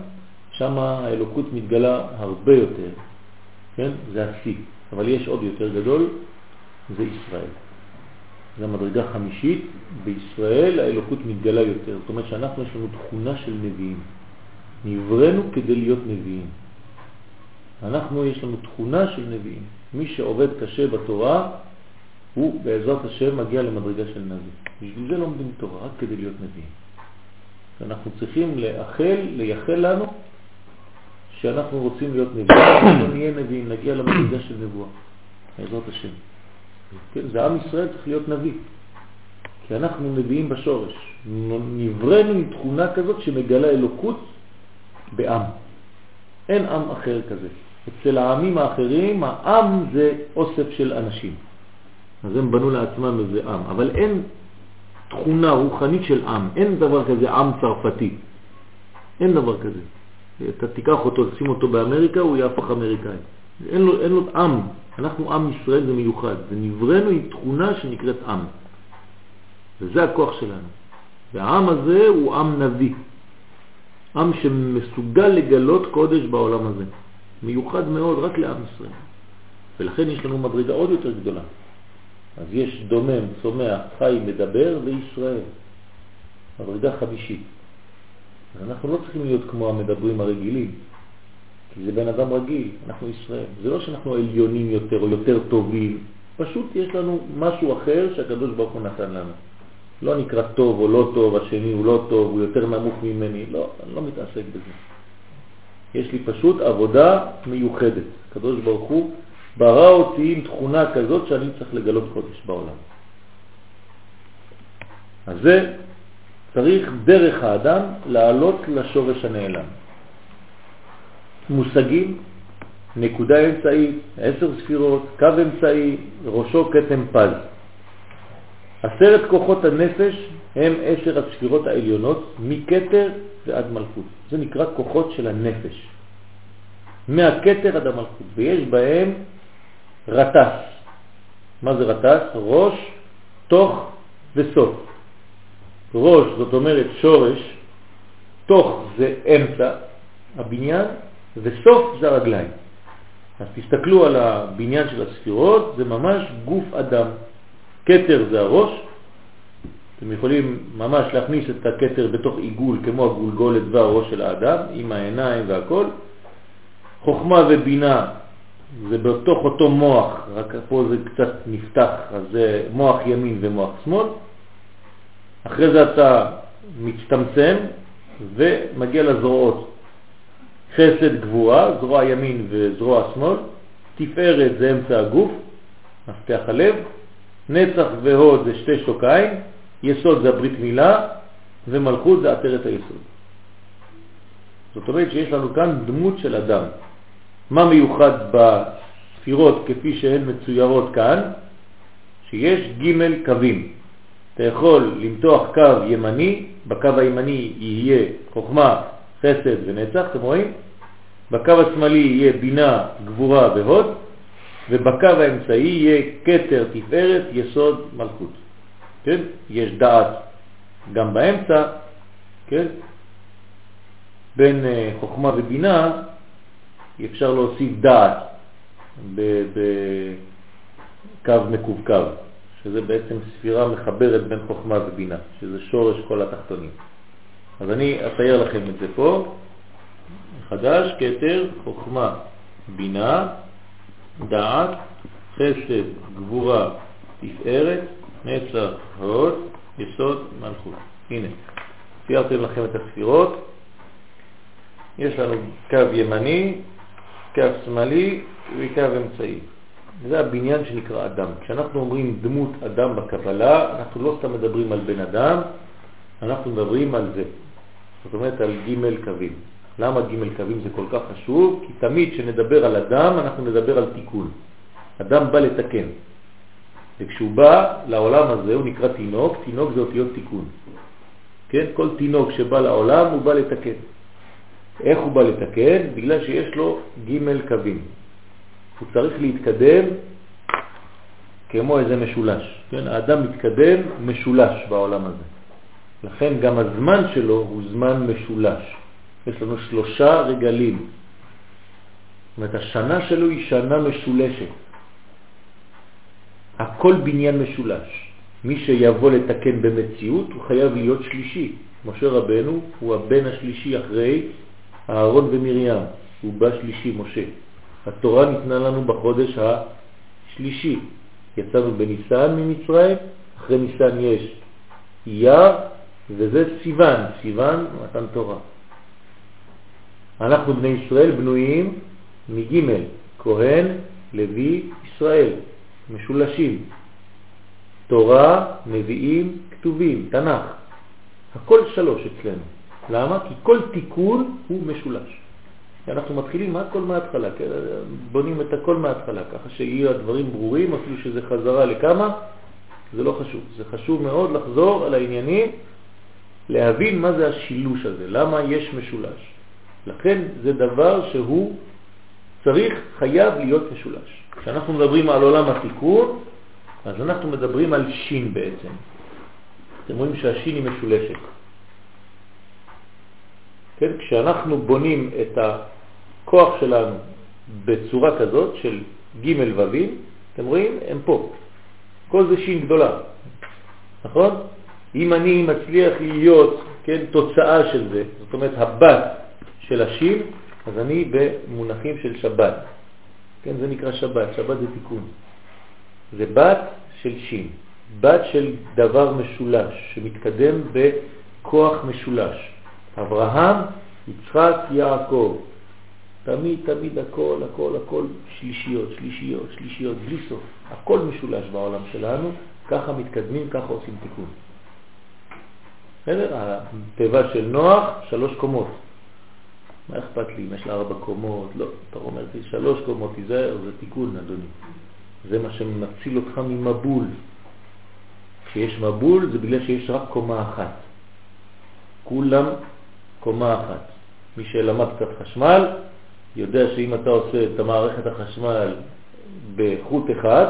שם האלוקות מתגלה הרבה יותר. כן? זה השיא. אבל יש עוד יותר גדול, זה ישראל. זו מדרגה חמישית, בישראל האלוקות מתגלה יותר. זאת אומרת שאנחנו יש לנו תכונה של נביאים. נברנו כדי להיות נביאים. אנחנו, יש לנו תכונה של נביאים. מי שעובד קשה בתורה, הוא בעזרת השם מגיע למדרגה של נביא. בשביל זה לומדים תורה, רק כדי להיות נביאים. אנחנו צריכים לאחל, לייחל לנו, שאנחנו רוצים להיות נביאים, אנחנו נהיה נביאים, נגיע למדרגה של נבואה, בעזרת השם. כן, זה עם ישראל צריך להיות נביא, כי אנחנו נביאים בשורש. נברנו עם תכונה כזאת שמגלה אלוקות בעם. אין עם אחר כזה. אצל העמים האחרים, העם זה אוסף של אנשים. אז הם בנו לעצמם איזה עם, אבל אין תכונה רוחנית של עם, אין דבר כזה עם צרפתי. אין דבר כזה. אתה תיקח אותו, תשים אותו באמריקה, הוא יהפך אמריקאי. אין לו, אין לו עם. אנחנו עם ישראל, זה מיוחד. זה נברנו עם תכונה שנקראת עם. וזה הכוח שלנו. והעם הזה הוא עם נביא. עם שמסוגל לגלות קודש בעולם הזה. מיוחד מאוד רק לעם ישראל. ולכן יש לנו מדרגה עוד יותר גדולה. אז יש דומם, צומח, חי, מדבר וישראל. מדרגה חמישית. אנחנו לא צריכים להיות כמו המדברים הרגילים, כי זה בן אדם רגיל, אנחנו ישראל. זה לא שאנחנו עליונים יותר או יותר טובים, פשוט יש לנו משהו אחר שהקדוש ברוך הוא נתן לנו. לא נקרא טוב או לא טוב, השני הוא לא טוב, הוא יותר נמוך ממני, לא, אני לא מתעסק בזה. יש לי פשוט עבודה מיוחדת. הקדוש ברוך הוא ברא אותי עם תכונה כזאת שאני צריך לגלות קודש בעולם. אז זה צריך דרך האדם לעלות לשורש הנעלם. מושגים, נקודה אמצעית, עשר ספירות, קו אמצעי, ראשו כתם פז. עשרת כוחות הנפש הם עשר הספירות העליונות מקטר ועד מלכות. זה נקרא כוחות של הנפש. מהקטר עד המלכות, ויש בהם רטס. מה זה רטס? ראש, תוך וסוף. ראש זאת אומרת שורש, תוך זה אמצע הבניין, וסוף זה הרגליים. אז תסתכלו על הבניין של הספירות, זה ממש גוף אדם. קטר זה הראש, אתם יכולים ממש להכניס את הקטר בתוך עיגול כמו הגולגולת והראש של האדם, עם העיניים והכל. חוכמה ובינה זה בתוך אותו מוח, רק פה זה קצת נפתח, אז זה מוח ימין ומוח שמאל. אחרי זה אתה מצטמצם ומגיע לזרועות. חסד גבורה, זרוע ימין וזרוע שמאל, תפארת זה אמצע הגוף, מפתח הלב, נצח והוד זה שתי שוקיים, יסוד זה הברית מילה, ומלכות זה עטרת היסוד. זאת אומרת שיש לנו כאן דמות של אדם. מה מיוחד בספירות כפי שהן מצוירות כאן? שיש ג' קווים. אתה יכול למתוח קו ימני, בקו הימני יהיה חוכמה, חסד ונצח, אתם רואים? בקו השמאלי יהיה בינה, גבורה והוד, ובקו האמצעי יהיה קטר, תפארת, יסוד, מלכות. כן? יש דעת גם באמצע, כן? בין אה, חוכמה ובינה אפשר להוסיף דעת בקו מקווקו, שזה בעצם ספירה מחברת בין חוכמה ובינה, שזה שורש כל התחתונים. אז אני אצייר לכם את זה פה, חדש, כתר, חוכמה, בינה, דעת, חסד, גבורה, תפארת, נצח, הוד, יסוד, מלכות. הנה, ציירתם לכם את הספירות. יש לנו קו ימני, קו שמאלי וקו אמצעי. זה הבניין שנקרא אדם. כשאנחנו אומרים דמות אדם בקבלה, אנחנו לא סתם מדברים על בן אדם, אנחנו מדברים על זה. זאת אומרת על ג' קווים. למה ג' קווים זה כל כך חשוב? כי תמיד כשנדבר על אדם, אנחנו נדבר על תיקון. אדם בא לתקן. וכשהוא בא לעולם הזה הוא נקרא תינוק, תינוק זה אותיות תיקון. כן? כל תינוק שבא לעולם הוא בא לתקן. איך הוא בא לתקן? בגלל שיש לו ג' קווים. הוא צריך להתקדם כמו איזה משולש. כן? האדם מתקדם משולש בעולם הזה. לכן גם הזמן שלו הוא זמן משולש. יש לנו שלושה רגלים. זאת אומרת, השנה שלו היא שנה משולשת. הכל בניין משולש. מי שיבוא לתקן במציאות הוא חייב להיות שלישי. משה רבנו הוא הבן השלישי אחרי אהרון ומרים, הוא בא שלישי, משה. התורה ניתנה לנו בחודש השלישי. יצאנו בניסן ממצרים, אחרי ניסן יש אייר, וזה סיוון, סיוון מתן תורה. אנחנו בני ישראל בנויים מג' כהן, לוי, ישראל. משולשים. תורה, נביאים, כתובים, תנ"ך. הכל שלוש אצלנו. למה? כי כל תיקון הוא משולש. אנחנו מתחילים הכל מההתחלה, כן? בונים את הכל מההתחלה, ככה שיהיו הדברים ברורים, אפילו שזה חזרה לכמה, זה לא חשוב. זה חשוב מאוד לחזור על העניינים, להבין מה זה השילוש הזה, למה יש משולש. לכן זה דבר שהוא צריך, חייב להיות משולש. כשאנחנו מדברים על עולם התיקון, אז אנחנו מדברים על שין בעצם. אתם רואים שהשין היא משולשת. כן? כשאנחנו בונים את הכוח שלנו בצורה כזאת של ג' ווים, אתם רואים? הם פה. כל זה שין גדולה, נכון? אם אני מצליח להיות, כן, תוצאה של זה, זאת אומרת הבת של השין, אז אני במונחים של שבת. כן, זה נקרא שבת, שבת זה תיקון. זה בת של שין, בת של דבר משולש, שמתקדם בכוח משולש. אברהם, יצחק, יעקב. תמיד, תמיד הכל, הכל, הכל שלישיות, שלישיות, שלישיות, בלי סוף. הכל משולש בעולם שלנו, ככה מתקדמים, ככה עושים תיקון. בסדר? התיבה של נוח, שלוש קומות. מה אכפת לי אם יש לה ארבע קומות? לא, אתה אומר שלוש קומות, תיזהר, זה תיקון, אדוני. זה מה שמציל אותך ממבול. כשיש מבול זה בגלל שיש רק קומה אחת. כולם קומה אחת. מי שלמד קצת חשמל יודע שאם אתה עושה את המערכת החשמל בחוט אחד,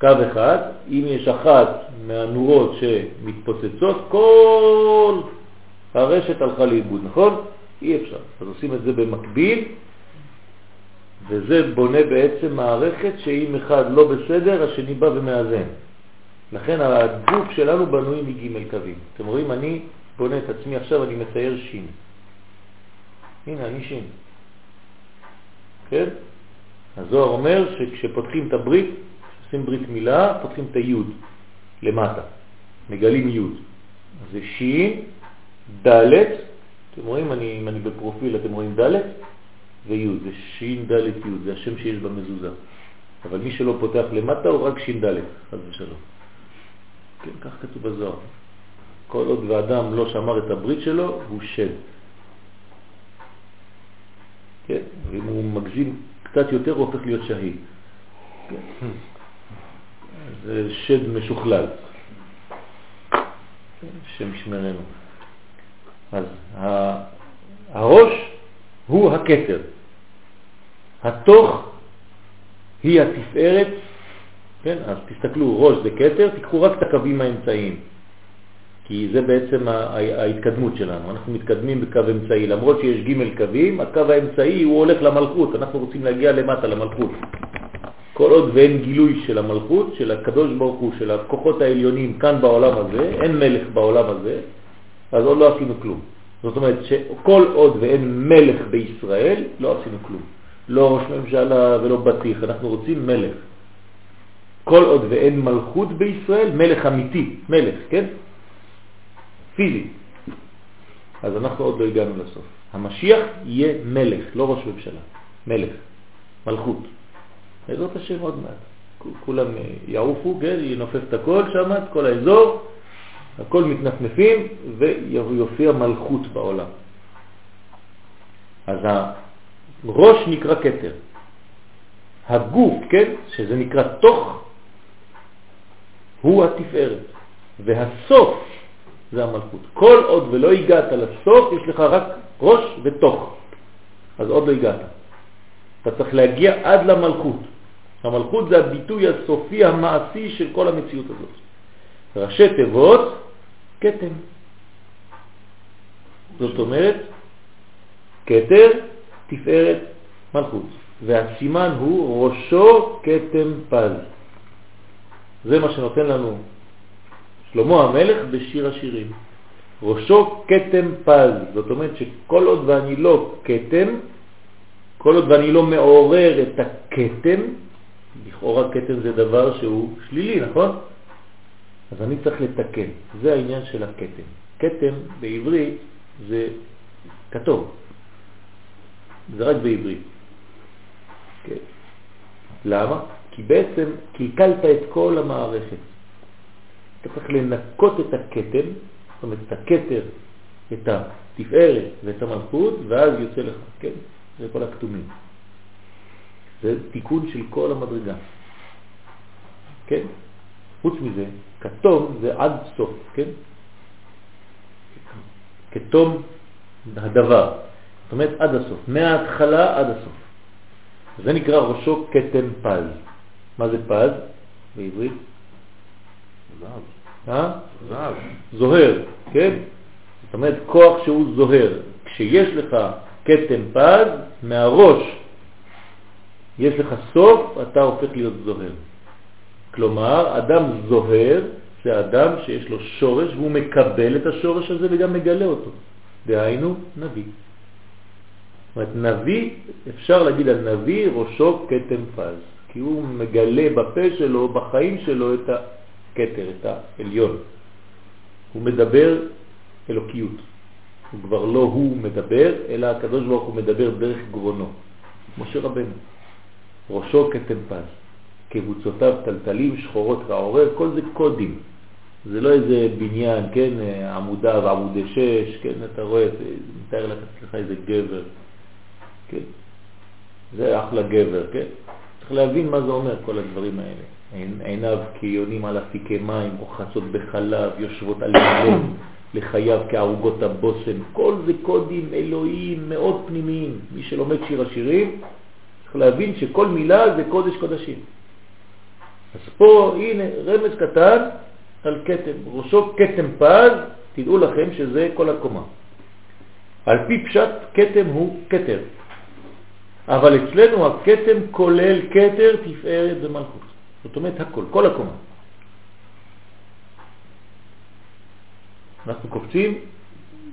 קו אחד, אם יש אחת מהנורות שמתפוצצות, כל הרשת הלכה לאיבוד, נכון? אי אפשר. אז עושים את זה במקביל, וזה בונה בעצם מערכת שאם אחד לא בסדר, השני בא ומאזן. לכן הגוף שלנו בנוי מג' קווים. אתם רואים, אני בונה את עצמי עכשיו, אני מצייר שין. הנה, אני שין. כן? הזוהר אומר שכשפותחים את הברית, עושים ברית מילה, פותחים את היוד למטה, מגלים יוד. זה שין, ד', אתם רואים, אני, אם אני בפרופיל אתם רואים ד' ויוד, זה שין ד' יוד, זה השם שיש במזוזה. אבל מי שלא פותח למטה הוא רק שין ד', חז ושלום. כן, כך כתוב בזוהר. כל עוד ואדם לא שמר את הברית שלו, הוא שד. כן, ואם הוא מגזים קצת יותר, הוא הופך להיות שהיד. כן. זה שד משוכלל. שם שמרנו. אז הראש הוא הכתר. התוך היא התפארת, כן? אז תסתכלו, ראש זה כתר, תיקחו רק את הקווים האמצעיים. כי זה בעצם ההתקדמות שלנו. אנחנו מתקדמים בקו אמצעי, למרות שיש ג' קווים, הקו האמצעי הוא הולך למלכות, אנחנו רוצים להגיע למטה למלכות. כל עוד ואין גילוי של המלכות, של הקדוש ברוך הוא, של הכוחות העליונים כאן בעולם הזה, אין מלך בעולם הזה, אז עוד לא עשינו כלום. זאת אומרת שכל עוד ואין מלך בישראל, לא עשינו כלום. לא ראש ממשלה ולא בטיח, אנחנו רוצים מלך. כל עוד ואין מלכות בישראל, מלך אמיתי, מלך, כן? פיזי. אז אנחנו עוד לא הגענו לסוף. המשיח יהיה מלך, לא ראש ממשלה, מלך, מלכות. בעזרת השם עוד מעט. כולם יעופו, כן, ינופף את הכל שם, את כל האזור, הכל מתנפנפים ויופיע מלכות בעולם. אז הראש נקרא כתר. הגוף, כן, שזה נקרא תוך, הוא התפארת. והסוף זה המלכות. כל עוד ולא הגעת לסוף, יש לך רק ראש ותוך. אז עוד לא הגעת. אתה צריך להגיע עד למלכות. המלכות זה הביטוי הסופי המעשי של כל המציאות הזאת. ראשי תיבות, קטם. זאת אומרת, כתר, תפארת, מלכות. והסימן הוא ראשו קטם פז. זה מה שנותן לנו שלמה המלך בשיר השירים. ראשו קטם פז, זאת אומרת שכל עוד ואני לא קטם, כל עוד ואני לא מעורר את הקטם, לכאורה קטם זה דבר שהוא שלילי, נכון? אז אני צריך לתקן, זה העניין של הקטם. קטם בעברית זה כתוב, זה רק בעברית. כן. למה? כי בעצם קלקלת את כל המערכת. אתה צריך לנקות את הכתם, זאת אומרת את הכתר, את התפארת ואת המלכות, ואז יוצא לך, כן? זה כל הכתומים. זה תיקון של כל המדרגה. כן? חוץ מזה, כתום זה עד סוף, כן? כתום הדבר. זאת אומרת עד הסוף, מההתחלה עד הסוף. זה נקרא ראשו כתם פז. מה זה פז בעברית? זהב. אה? זהב. זוהר, כן? זאת אומרת, כוח שהוא זוהר. כשיש לך קטן פז, מהראש יש לך סוף, אתה הופך להיות זוהר. כלומר, אדם זוהר זה אדם שיש לו שורש והוא מקבל את השורש הזה וגם מגלה אותו. דהיינו, נביא. זאת אומרת, נביא, אפשר להגיד על נביא, ראשו קטן פז, כי הוא מגלה בפה שלו, בחיים שלו, את הכתר, את העליון. הוא מדבר אלוקיות. הוא כבר לא הוא מדבר, אלא הקדוש ברוך הוא מדבר דרך גרונו. משה רבנו. ראשו כתמפז, קבוצותיו טלטלים, שחורות ועורר, כל זה קודים. זה לא איזה בניין, כן, עמודה ועמודי שש, כן, אתה רואה, מתאר לך איזה גבר, כן. זה אחלה גבר, כן. צריך להבין מה זה אומר, כל הדברים האלה. עיניו כיונים על אפיקי מים, רוחצות בחלב, יושבות על מלון, לחייו כערוגות הבושם. כל זה קודים אלוהיים מאוד פנימיים. מי שלומד שיר השירים צריך להבין שכל מילה זה קודש קודשים. אז פה, הנה, רמז קטן על כתם. ראשו כתם פז, תדעו לכם שזה כל הקומה. על פי פשט, כתם הוא כתר. אבל אצלנו הכתם כולל כתר, תפארת ומלכות. זאת אומרת הכל, כל הקומה. אנחנו קופצים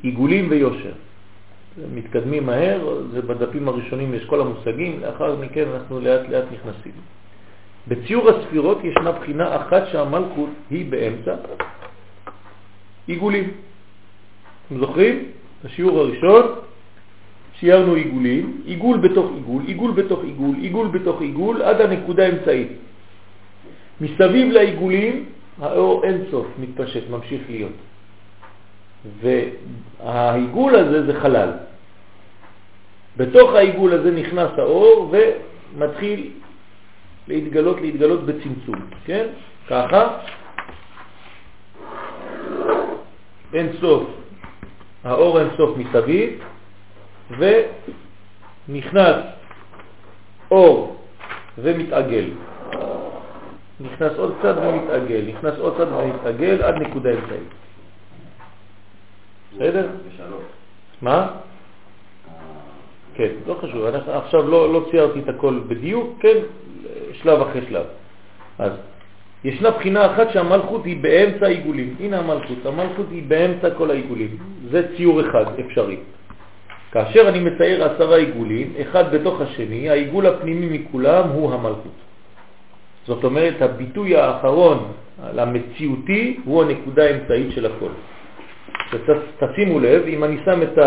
עיגולים ויושר. מתקדמים מהר, זה בדפים הראשונים יש כל המושגים, לאחר מכן אנחנו לאט לאט נכנסים. בציור הספירות ישנה בחינה אחת שהמלכות היא באמצע, עיגולים. אתם זוכרים? בשיעור הראשון ציירנו עיגולים, עיגול בתוך עיגול, עיגול בתוך עיגול, עיגול בתוך עיגול, עד הנקודה האמצעית. מסביב לעיגולים האור אין סוף מתפשט, ממשיך להיות. והעיגול הזה זה חלל. בתוך העיגול הזה נכנס האור ומתחיל להתגלות, להתגלות בצמצום, כן? ככה. אין סוף, האור אין סוף מסביב, ונכנס אור ומתעגל. נכנס עוד קצת ומתעגל, נכנס עוד קצת ומתעגל עד נקודה אמצעית. בסדר? מה? כן, לא חשוב, עכשיו לא, לא ציירתי את הכל בדיוק, כן, שלב אחרי שלב. אז ישנה בחינה אחת שהמלכות היא באמצע העיגולים. הנה המלכות, המלכות היא באמצע כל העיגולים. זה ציור אחד אפשרי. כאשר אני מצייר עשרה עיגולים, אחד בתוך השני, העיגול הפנימי מכולם הוא המלכות. זאת אומרת, הביטוי האחרון המציאותי הוא הנקודה האמצעית של הכל. תשימו לב, אם אני שם את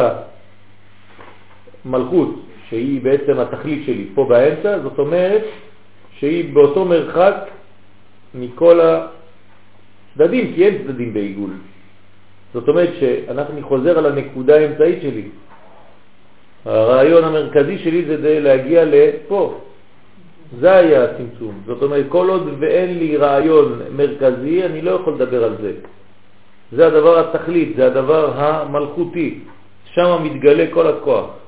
המלכות, שהיא בעצם התכלית שלי, פה באמצע, זאת אומרת שהיא באותו מרחק מכל הצדדים, כי אין צדדים בעיגול. זאת אומרת שאנחנו חוזר על הנקודה האמצעית שלי. הרעיון המרכזי שלי זה להגיע לפה. זה היה הצמצום. זאת אומרת, כל עוד ואין לי רעיון מרכזי, אני לא יכול לדבר על זה. זה הדבר התכלית, זה הדבר המלכותי. שם מתגלה כל הכוח.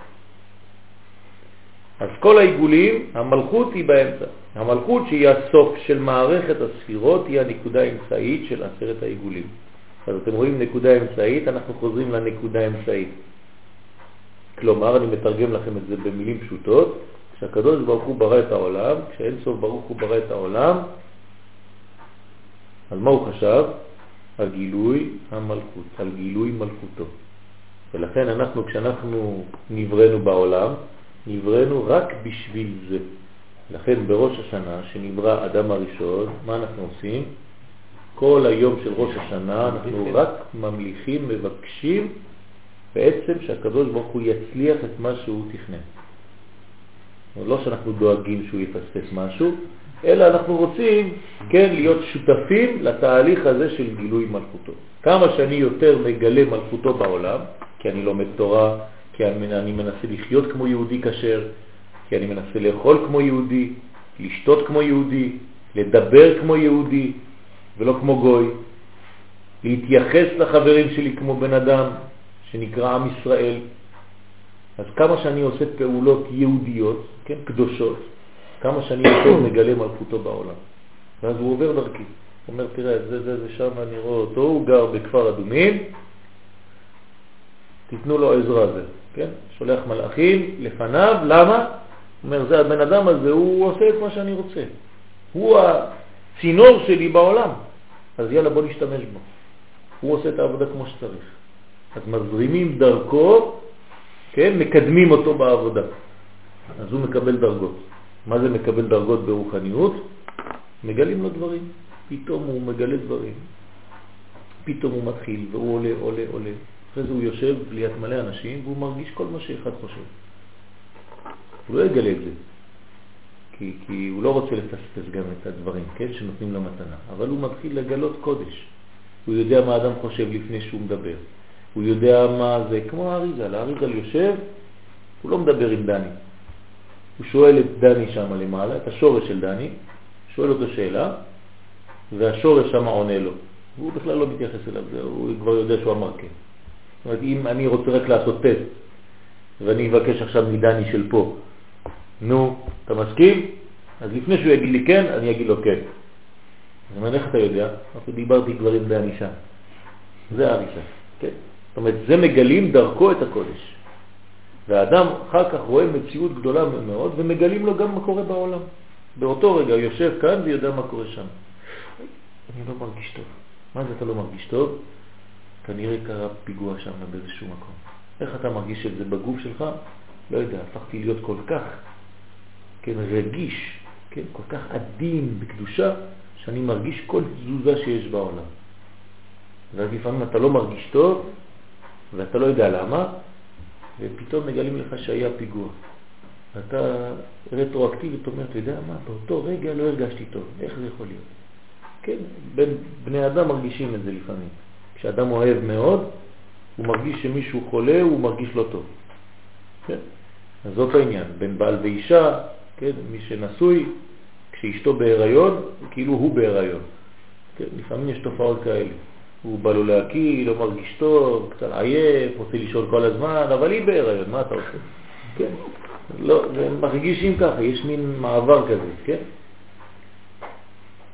אז כל העיגולים, המלכות היא באמצע. המלכות שהיא הסוף של מערכת הספירות היא הנקודה האמצעית של עשרת העיגולים. אז אתם רואים נקודה אמצעית, אנחנו חוזרים לנקודה האמצעית. כלומר, אני מתרגם לכם את זה במילים פשוטות, כשהקדוש ברוך הוא ברא את העולם, כשאין סוף ברוך הוא ברא את העולם, על מה הוא חשב? על גילוי המלכות, על גילוי מלכותו. ולכן אנחנו, כשאנחנו נבראנו בעולם, נבראנו רק בשביל זה. לכן בראש השנה, שנברא אדם הראשון, מה אנחנו עושים? כל היום של ראש השנה אנחנו רק ממליכים, מבקשים בעצם שהקדוש ברוך הוא יצליח את מה שהוא תכנן. לא שאנחנו דואגים שהוא יפספס משהו, אלא אנחנו רוצים, כן, להיות שותפים לתהליך הזה של גילוי מלכותו. כמה שאני יותר מגלה מלכותו בעולם, כי אני לומד תורה, כי אני, מנסה לחיות כמו יהודי כשר, כי אני מנסה לאכול כמו יהודי, לשתות כמו יהודי, לדבר כמו יהודי ולא כמו גוי, להתייחס לחברים שלי כמו בן אדם שנקרא עם ישראל. אז כמה שאני עושה פעולות יהודיות, כן, קדושות, כמה שאני יותר מגלה מלכותו בעולם. ואז הוא עובר דרכי. הוא אומר, תראה, זה, זה, זה, שם אני רואה אותו, הוא גר בכפר אדומים, תיתנו לו עזרה זה, כן? שולח מלאכים לפניו, למה? אומר, זה הבן אדם הזה, הוא עושה את מה שאני רוצה. הוא הצינור שלי בעולם. אז יאללה, בוא נשתמש בו. הוא עושה את העבודה כמו שצריך. אז מזרימים דרכו, כן, מקדמים אותו בעבודה. אז הוא מקבל דרגות. מה זה מקבל דרגות ברוחניות? מגלים לו דברים. פתאום הוא מגלה דברים. פתאום הוא מתחיל והוא עולה, עולה, עולה. אחרי זה הוא יושב ליד מלא אנשים והוא מרגיש כל מה שאחד חושב. הוא לא יגלה את זה, כי, כי הוא לא רוצה לפספס גם את הדברים, כן, שנותנים למתנה, אבל הוא מתחיל לגלות קודש. הוא יודע מה אדם חושב לפני שהוא מדבר. הוא יודע מה זה, כמו האריזל, האריזל יושב, הוא לא מדבר עם דני. הוא שואל את דני שם למעלה, את השורש של דני, שואל אותו שאלה, והשורש שם עונה לו. והוא בכלל לא מתייחס אליו, הוא כבר יודע שהוא אמר כן. זאת אומרת, אם אני רוצה רק לעשות טסט, ואני אבקש עכשיו מדני של פה, נו, אתה מסכים? אז לפני שהוא יגיד לי כן, אני אגיד לו כן. אני אומר, איך אתה יודע? אמרתי, דיברתי כבר עם בענישה. זה האריזה, כן? זאת אומרת, זה מגלים דרכו את הקודש. והאדם אחר כך רואה מציאות גדולה מאוד ומגלים לו גם מה קורה בעולם. באותו רגע הוא יושב כאן ויודע מה קורה שם. אני לא מרגיש טוב. מה זה אתה לא מרגיש טוב? כנראה קרה פיגוע שם באיזשהו מקום. איך אתה מרגיש את זה בגוף שלך? לא יודע, הפכתי להיות כל כך, כן, רגיש, כן, כל כך עדין בקדושה, שאני מרגיש כל תזוזה שיש בעולם. ואז לפעמים אתה לא מרגיש טוב, ואתה לא יודע למה, ופתאום מגלים לך שהיה פיגוע. ואתה רטרואקטיבית אומר, אתה יודע מה, באותו רגע לא הרגשתי טוב, איך זה יכול להיות? כן, בני אדם מרגישים את זה לפעמים. כשאדם אוהב מאוד, הוא מרגיש שמישהו חולה, הוא מרגיש לא טוב. כן? אז זאת העניין, בין בעל ואישה, כן, מי שנשוי, כשאשתו בהיריון, כאילו הוא בהיריון. כן, לפעמים יש תופעות כאלה. הוא בא לו להקיא, לא מרגיש טוב, קצת עייף, רוצה לשאול כל הזמן, אבל היא בהיריון, מה אתה עושה? כן, לא, הם מרגישים ככה, יש מין מעבר כזה, כן?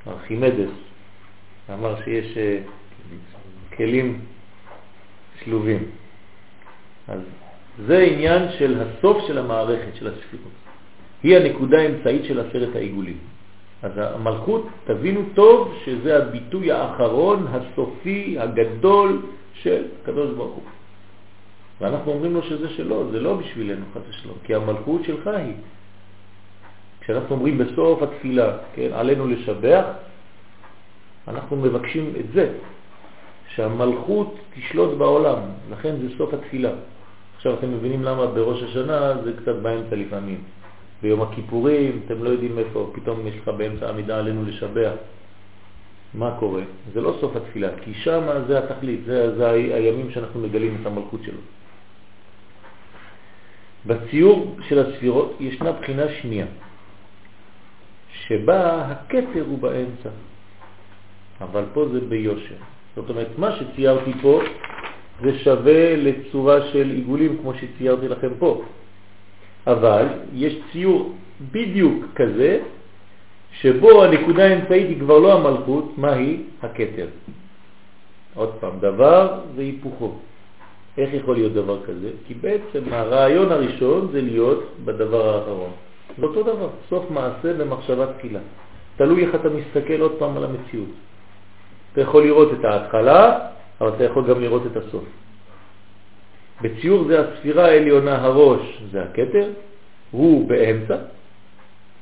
ארכימדס אמר שיש uh, כלים שלובים. אז זה עניין של הסוף של המערכת, של הספירות. היא הנקודה האמצעית של עשרת העיגולים. אז המלכות, תבינו טוב שזה הביטוי האחרון, הסופי, הגדול של הקדוש ברוך הוא. ואנחנו אומרים לו שזה שלו, זה לא בשבילנו חס ושלום, כי המלכות שלך היא. כשאנחנו אומרים בסוף התפילה, כן, עלינו לשבח, אנחנו מבקשים את זה, שהמלכות תשלוט בעולם, לכן זה סוף התפילה. עכשיו אתם מבינים למה בראש השנה זה קצת באמצע לפעמים. ביום הכיפורים, אתם לא יודעים איפה, פתאום יש לך באמצע עמידה עלינו לשבח. מה קורה? זה לא סוף התפילה, כי שם זה התכלית, זה, זה הימים שאנחנו מגלים את המלכות שלו. בציור של הספירות ישנה בחינה שנייה, שבה הקטר הוא באמצע, אבל פה זה ביושר. זאת אומרת, מה שציירתי פה זה שווה לצורה של עיגולים כמו שציירתי לכם פה. אבל יש ציור בדיוק כזה, שבו הנקודה האמצעית היא כבר לא המלכות, מה היא? הכתר. עוד פעם, דבר זה היפוכו. איך יכול להיות דבר כזה? כי בעצם הרעיון הראשון זה להיות בדבר האחרון. זה אותו דבר, סוף מעשה במחשבה תחילה. תלוי איך אתה מסתכל עוד פעם על המציאות. אתה יכול לראות את ההתחלה, אבל אתה יכול גם לראות את הסוף. בציור זה הספירה העליונה, הראש זה הכתר, הוא באמצע,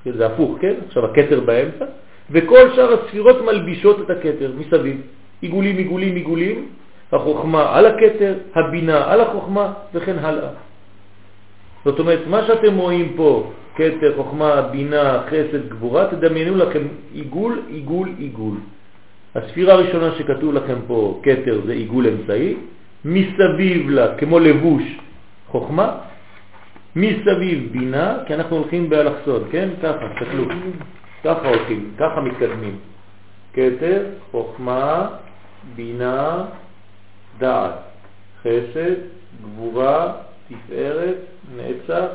זה הפוך, כן? עכשיו הכתר באמצע, וכל שאר הספירות מלבישות את הכתר מסביב. עיגולים, עיגולים, עיגולים, החוכמה על הכתר, הבינה על החוכמה וכן הלאה. זאת אומרת, מה שאתם רואים פה, כתר, חוכמה, בינה, חסד, גבורה, תדמיינו לכם עיגול, עיגול, עיגול. הספירה הראשונה שכתוב לכם פה, כתר, זה עיגול אמצעי, מסביב לה, כמו לבוש, חוכמה, מסביב בינה, כי אנחנו הולכים באלכסון, כן? ככה, תסתכלו, ככה הולכים, ככה מתקדמים. כתר, חוכמה, בינה, דעת, חסד, גבורה, תפארת, נצח,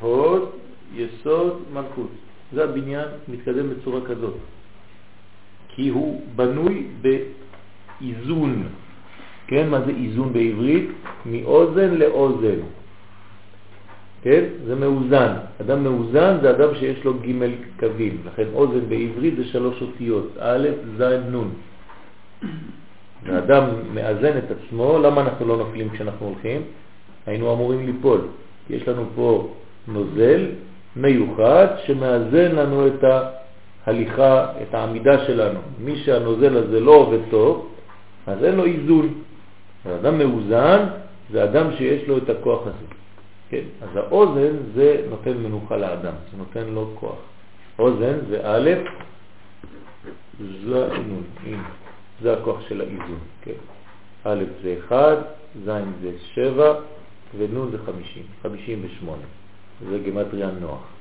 הוד, יסוד, מלכות. זה הבניין מתקדם בצורה כזאת. כי הוא בנוי באיזון. כן, מה זה איזון בעברית? מאוזן לאוזן. כן? זה מאוזן. אדם מאוזן זה אדם שיש לו ג' קווים. לכן אוזן בעברית זה שלוש אותיות, א', ז', נ'. האדם מאזן את עצמו, למה אנחנו לא נופלים כשאנחנו הולכים? היינו אמורים ליפול. יש לנו פה נוזל מיוחד שמאזן לנו את ההליכה, את העמידה שלנו. מי שהנוזל הזה לא עובד טוב, אז אין לו איזון. אדם מאוזן זה אדם שיש לו את הכוח הזה. כן, אז האוזן זה נותן מנוחה לאדם, זה נותן לו כוח. אוזן זה א', זה נ', זה הכוח של האיזון, כן. א' זה 1, ז' זה 7 ונ' זה 50, 58. זה גמטריה נוח.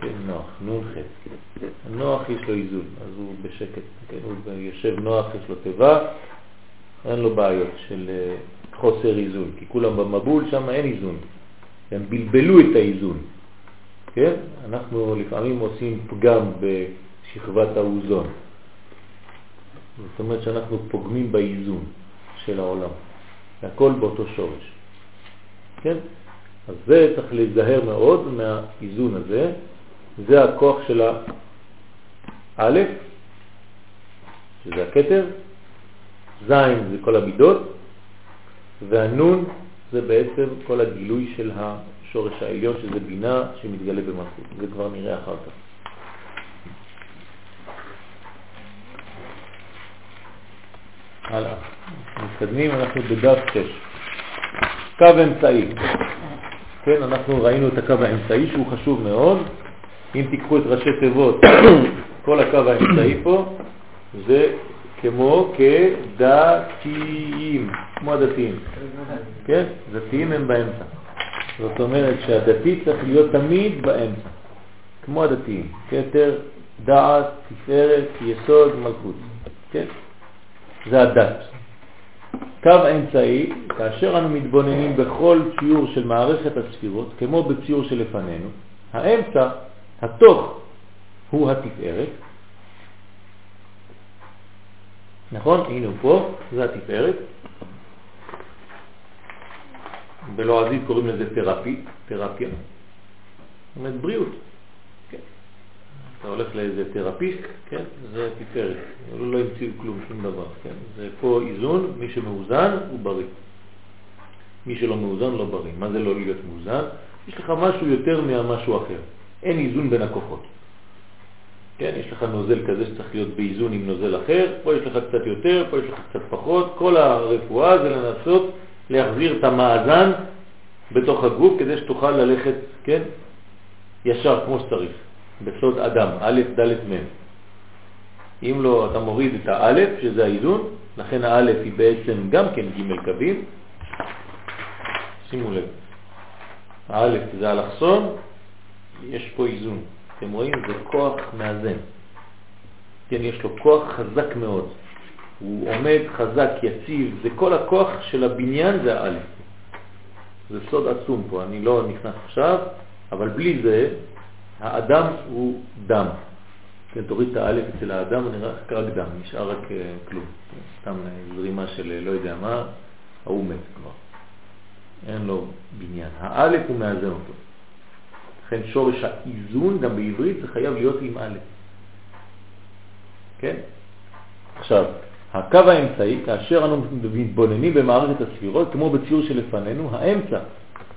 כן, נוח, נון חץ. נוח יש לו איזון, אז הוא בשקט, כן, הוא יושב נוח, יש לו טבע, אין לו בעיות של אה, חוסר איזון, כי כולם במבול, שם אין איזון. הם בלבלו את האיזון. כן? אנחנו לפעמים עושים פגם בשכבת האוזון. זאת אומרת שאנחנו פוגמים באיזון של העולם. הכל באותו שורש. כן? אז זה צריך להיזהר מאוד מהאיזון הזה. זה הכוח של האלף, שזה הכתר, זין זה כל המידות, והנון זה בעצם כל הגילוי של השורש העליון, שזה בינה שמתגלה במלכות. זה כבר נראה אחר כך. הלאה. מתקדמים, אנחנו בדף 6. קו אמצעי. כן, אנחנו ראינו את הקו האמצעי שהוא חשוב מאוד. אם תיקחו את ראשי תיבות, כל הקו האמצעי פה זה כמו כדתיים, כמו הדתיים. כן? דתיים הם באמצע. זאת אומרת שהדתי צריך להיות תמיד באמצע, כמו הדתיים. כתר, דעת, תפארת, יסוד, מלכות. כן? זה הדת. קו האמצעי, כאשר אנו מתבוננים בכל ציור של מערכת הספירות, כמו בציור שלפנינו, האמצע, התוך, הוא התפארת. נכון? הנה הוא פה, זה התפארת. בלועזית קוראים לזה תרפי, תרפיה. זאת אומרת בריאות. אתה הולך לאיזה תרפיסט, כן? זה תפארת, לא, המציאו כלום, שום דבר, כן? זה פה איזון, מי שמאוזן הוא בריא. מי שלא מאוזן לא בריא. מה זה לא להיות מאוזן? יש לך משהו יותר ממשהו אחר. אין איזון בין הכוחות. כן, יש לך נוזל כזה שצריך להיות באיזון עם נוזל אחר, פה יש לך קצת יותר, פה יש לך קצת פחות. כל הרפואה זה לנסות להחזיר את המאזן בתוך הגוף כדי שתוכל ללכת, כן, ישר כמו שצריך. בסוד אדם, א', ד', מ'. אם לא, אתה מוריד את האלף, שזה האיזון, לכן האלף היא בעצם גם כן ג' קווים. שימו לב, האלף זה אלכסון, יש פה איזון. אתם רואים? זה כוח מאזן. כן, יש לו כוח חזק מאוד. הוא עומד חזק, יציב, זה כל הכוח של הבניין זה האלף. זה סוד עצום פה, אני לא נכנס עכשיו, אבל בלי זה האדם הוא דם. כן, תוריד את האלף אצל האדם, נראה רק דם, נשאר רק אה, כלום. סתם זרימה של אה, לא יודע מה, ההוא מת כבר. אין לו בניין. האלף הוא מאזן אותו. לכן שורש האיזון, גם בעברית, זה חייב להיות עם אלף. כן? עכשיו, הקו האמצעי, כאשר אנו מתבוננים במערכת הספירות, כמו בציור שלפנינו, האמצע,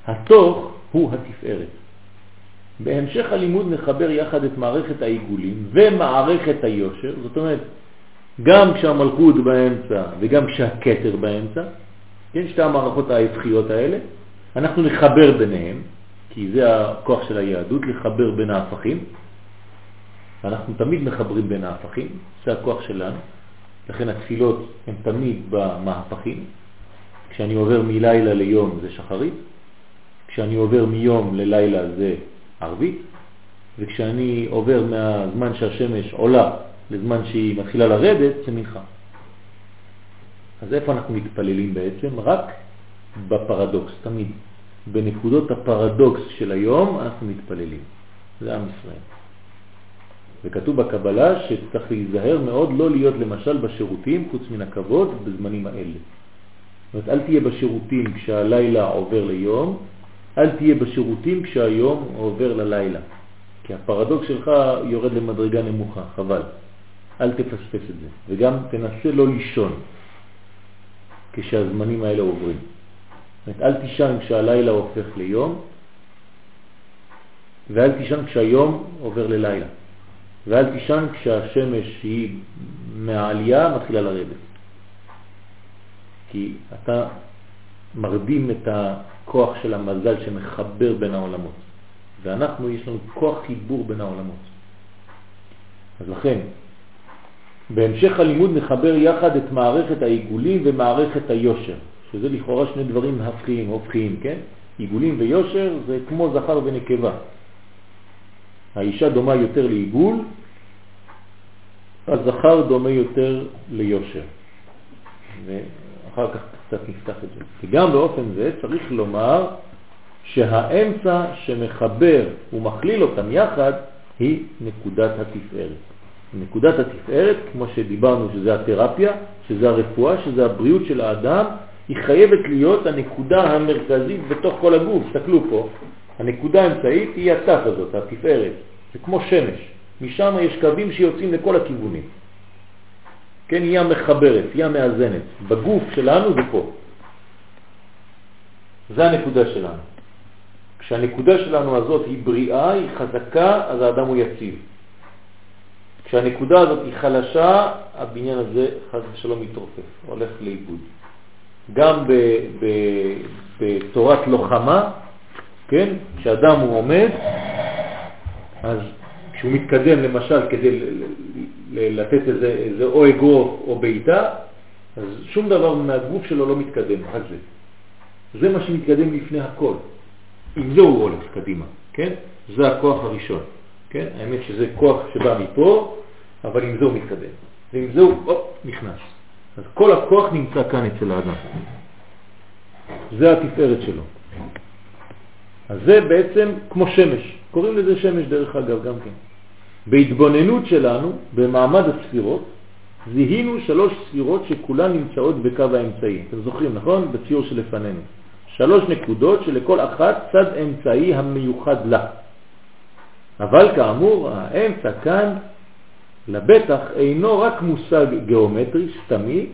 התוך, הוא התפארת. בהמשך הלימוד נחבר יחד את מערכת העיגולים ומערכת היושר, זאת אומרת, גם כשהמלכות באמצע וגם כשהכתר באמצע, כן, שתי המערכות ההפכיות האלה, אנחנו נחבר ביניהם, כי זה הכוח של היהדות, לחבר בין ההפכים. אנחנו תמיד מחברים בין ההפכים, זה הכוח שלנו, לכן התפילות הן תמיד במהפכים. כשאני עובר מלילה ליום זה שחרית, כשאני עובר מיום ללילה זה ערבית, וכשאני עובר מהזמן שהשמש עולה לזמן שהיא מתחילה לרדת, זה מנחה. אז איפה אנחנו מתפללים בעצם? רק בפרדוקס, תמיד. בנקודות הפרדוקס של היום אנחנו מתפללים. זה עם ישראל. וכתוב בקבלה שצריך להיזהר מאוד לא להיות למשל בשירותים חוץ מן הכבוד בזמנים האלה. זאת אומרת, אל תהיה בשירותים כשהלילה עובר ליום, אל תהיה בשירותים כשהיום עובר ללילה, כי הפרדוקס שלך יורד למדרגה נמוכה, חבל. אל תפספס את זה, וגם תנסה לא לישון כשהזמנים האלה עוברים. זאת אל תישן כשהלילה הופך ליום, ואל תישן כשהיום עובר ללילה, ואל תישן כשהשמש היא מהעלייה מתחילה לרדת. כי אתה מרדים את הכוח של המזל שמחבר בין העולמות. ואנחנו, יש לנו כוח חיבור בין העולמות. אז לכן, בהמשך הלימוד נחבר יחד את מערכת העיגולים ומערכת היושר, שזה לכאורה שני דברים הפכיים, הופכיים, כן? עיגולים ויושר זה כמו זכר ונקבה. האישה דומה יותר לעיגול, הזכר דומה יותר ליושר. ואחר כך קצת נפתח את זה. וגם באופן זה צריך לומר שהאמצע שמחבר ומכליל אותם יחד היא נקודת התפארת. נקודת התפארת, כמו שדיברנו שזה התרפיה, שזה הרפואה, שזה הבריאות של האדם, היא חייבת להיות הנקודה המרכזית בתוך כל הגוף. תסתכלו פה, הנקודה האמצעית היא התף הזאת, התפארת. זה כמו שמש. משם יש קווים שיוצאים לכל הכיוונים. כן, היא המחברת, היא המאזנת. בגוף שלנו זה פה. זה הנקודה שלנו. כשהנקודה שלנו הזאת היא בריאה, היא חזקה, אז האדם הוא יציב. כשהנקודה הזאת היא חלשה, הבניין הזה חז ושלום מתרופף, הולך לאיבוד. גם בתורת לוחמה, כן, כשאדם הוא עומד, אז כשהוא מתקדם למשל כדי לתת איזה, איזה או אגרוף או בעיטה, אז שום דבר מהגוף שלו לא מתקדם, רק זה. זה מה שמתקדם לפני הכל. עם זה הוא הולך קדימה, כן? זה הכוח הראשון, כן? האמת שזה כוח שבא מפה, אבל עם זה הוא מתקדם. ועם זה הוא, אופ, נכנס. אז כל הכוח נמצא כאן אצל האדם. זה התפארת שלו. אז זה בעצם כמו שמש. קוראים לזה שמש דרך אגב גם כן. בהתבוננות שלנו, במעמד הספירות, זיהינו שלוש ספירות שכולן נמצאות בקו האמצעי. אתם זוכרים, נכון? בציור שלפנינו. שלוש נקודות שלכל אחת צד אמצעי המיוחד לה. אבל כאמור, האמצע כאן לבטח אינו רק מושג גיאומטרי סתמי,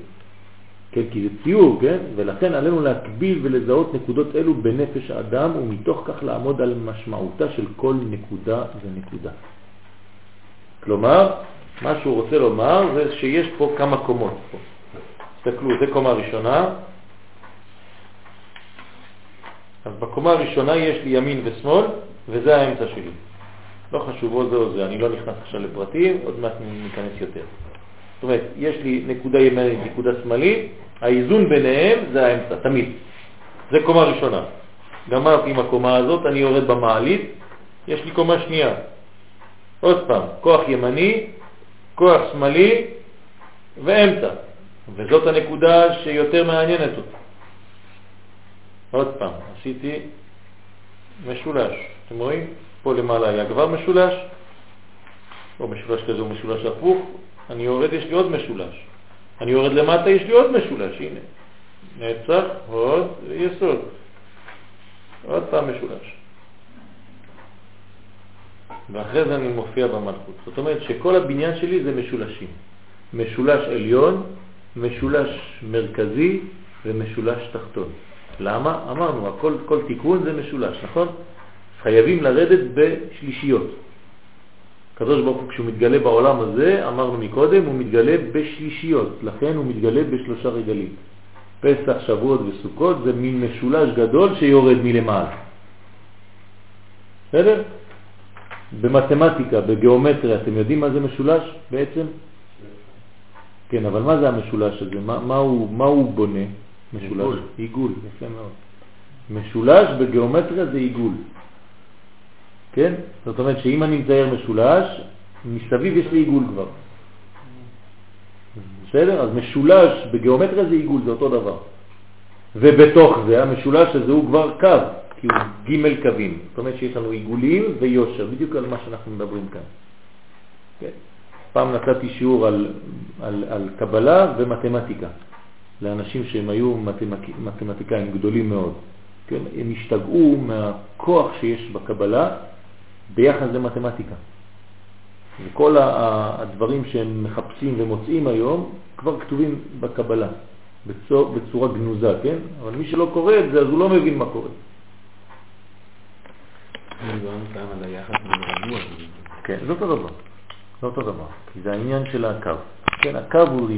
כן, כי זה ציור, כן? ולכן עלינו להקביל ולזהות נקודות אלו בנפש האדם ומתוך כך לעמוד על משמעותה של כל נקודה ונקודה. כלומר, מה שהוא רוצה לומר זה שיש פה כמה קומות. תסתכלו, זה קומה ראשונה, אז בקומה הראשונה יש לי ימין ושמאל, וזה האמצע שלי. לא חשוב או זה או זה, אני לא נכנס עכשיו לפרטים, עוד מעט ניכנס יותר. זאת אומרת, יש לי נקודה ימנית, נקודה שמאלית, האיזון ביניהם זה האמצע, תמיד. זה קומה ראשונה. גמרתי עם הקומה הזאת, אני יורד במעלית, יש לי קומה שנייה. עוד פעם, כוח ימני, כוח שמאלי ואמצע. וזאת הנקודה שיותר מעניינת אותי. עוד פעם, עשיתי משולש. אתם רואים? פה למעלה היה כבר משולש, או משולש כזה הוא משולש הפוך, אני יורד, יש לי עוד משולש. אני יורד למטה, יש לי עוד משולש, הנה. נצח, עוד, יסוד. עוד פעם משולש. ואחרי זה אני מופיע במלכות. זאת אומרת שכל הבניין שלי זה משולשים. משולש עליון, משולש מרכזי ומשולש תחתון. למה? אמרנו, הכל, כל תיקון זה משולש, נכון? חייבים לרדת בשלישיות. הקדוש ברוך הוא כשהוא מתגלה בעולם הזה, אמרנו מקודם, הוא מתגלה בשלישיות, לכן הוא מתגלה בשלושה רגלים. פסח, שבועות וסוכות זה מין משולש גדול שיורד מלמעלה. בסדר? במתמטיקה, בגיאומטריה, אתם יודעים מה זה משולש בעצם? כן, אבל מה זה המשולש הזה? מה, מה, הוא, מה הוא בונה? משולש. עיגול. עיגול, יפה מאוד. משולש בגיאומטריה זה עיגול. כן? זאת אומרת שאם אני מצייר משולש, מסביב יש לי עיגול כבר. בסדר? אז משולש בגיאומטריה זה עיגול, זה אותו דבר. ובתוך זה המשולש הזה הוא כבר קו, כי הוא ג' קווים. זאת אומרת שיש לנו עיגולים ויושר, בדיוק על מה שאנחנו מדברים כאן. כן? פעם נתתי שיעור על, על, על קבלה ומתמטיקה. לאנשים שהם היו מתמק... מתמטיקאים גדולים מאוד. כן? הם השתגעו מהכוח שיש בקבלה ביחס למתמטיקה. וכל הדברים שהם מחפשים ומוצאים היום כבר כתובים בקבלה, בצורה, בצורה גנוזה, כן? אבל מי שלא קורא את זה, אז הוא לא מבין מה קורה. כן, זה אותו דבר. זה אותו דבר, כי זה העניין של הקו. כן, הקו הוא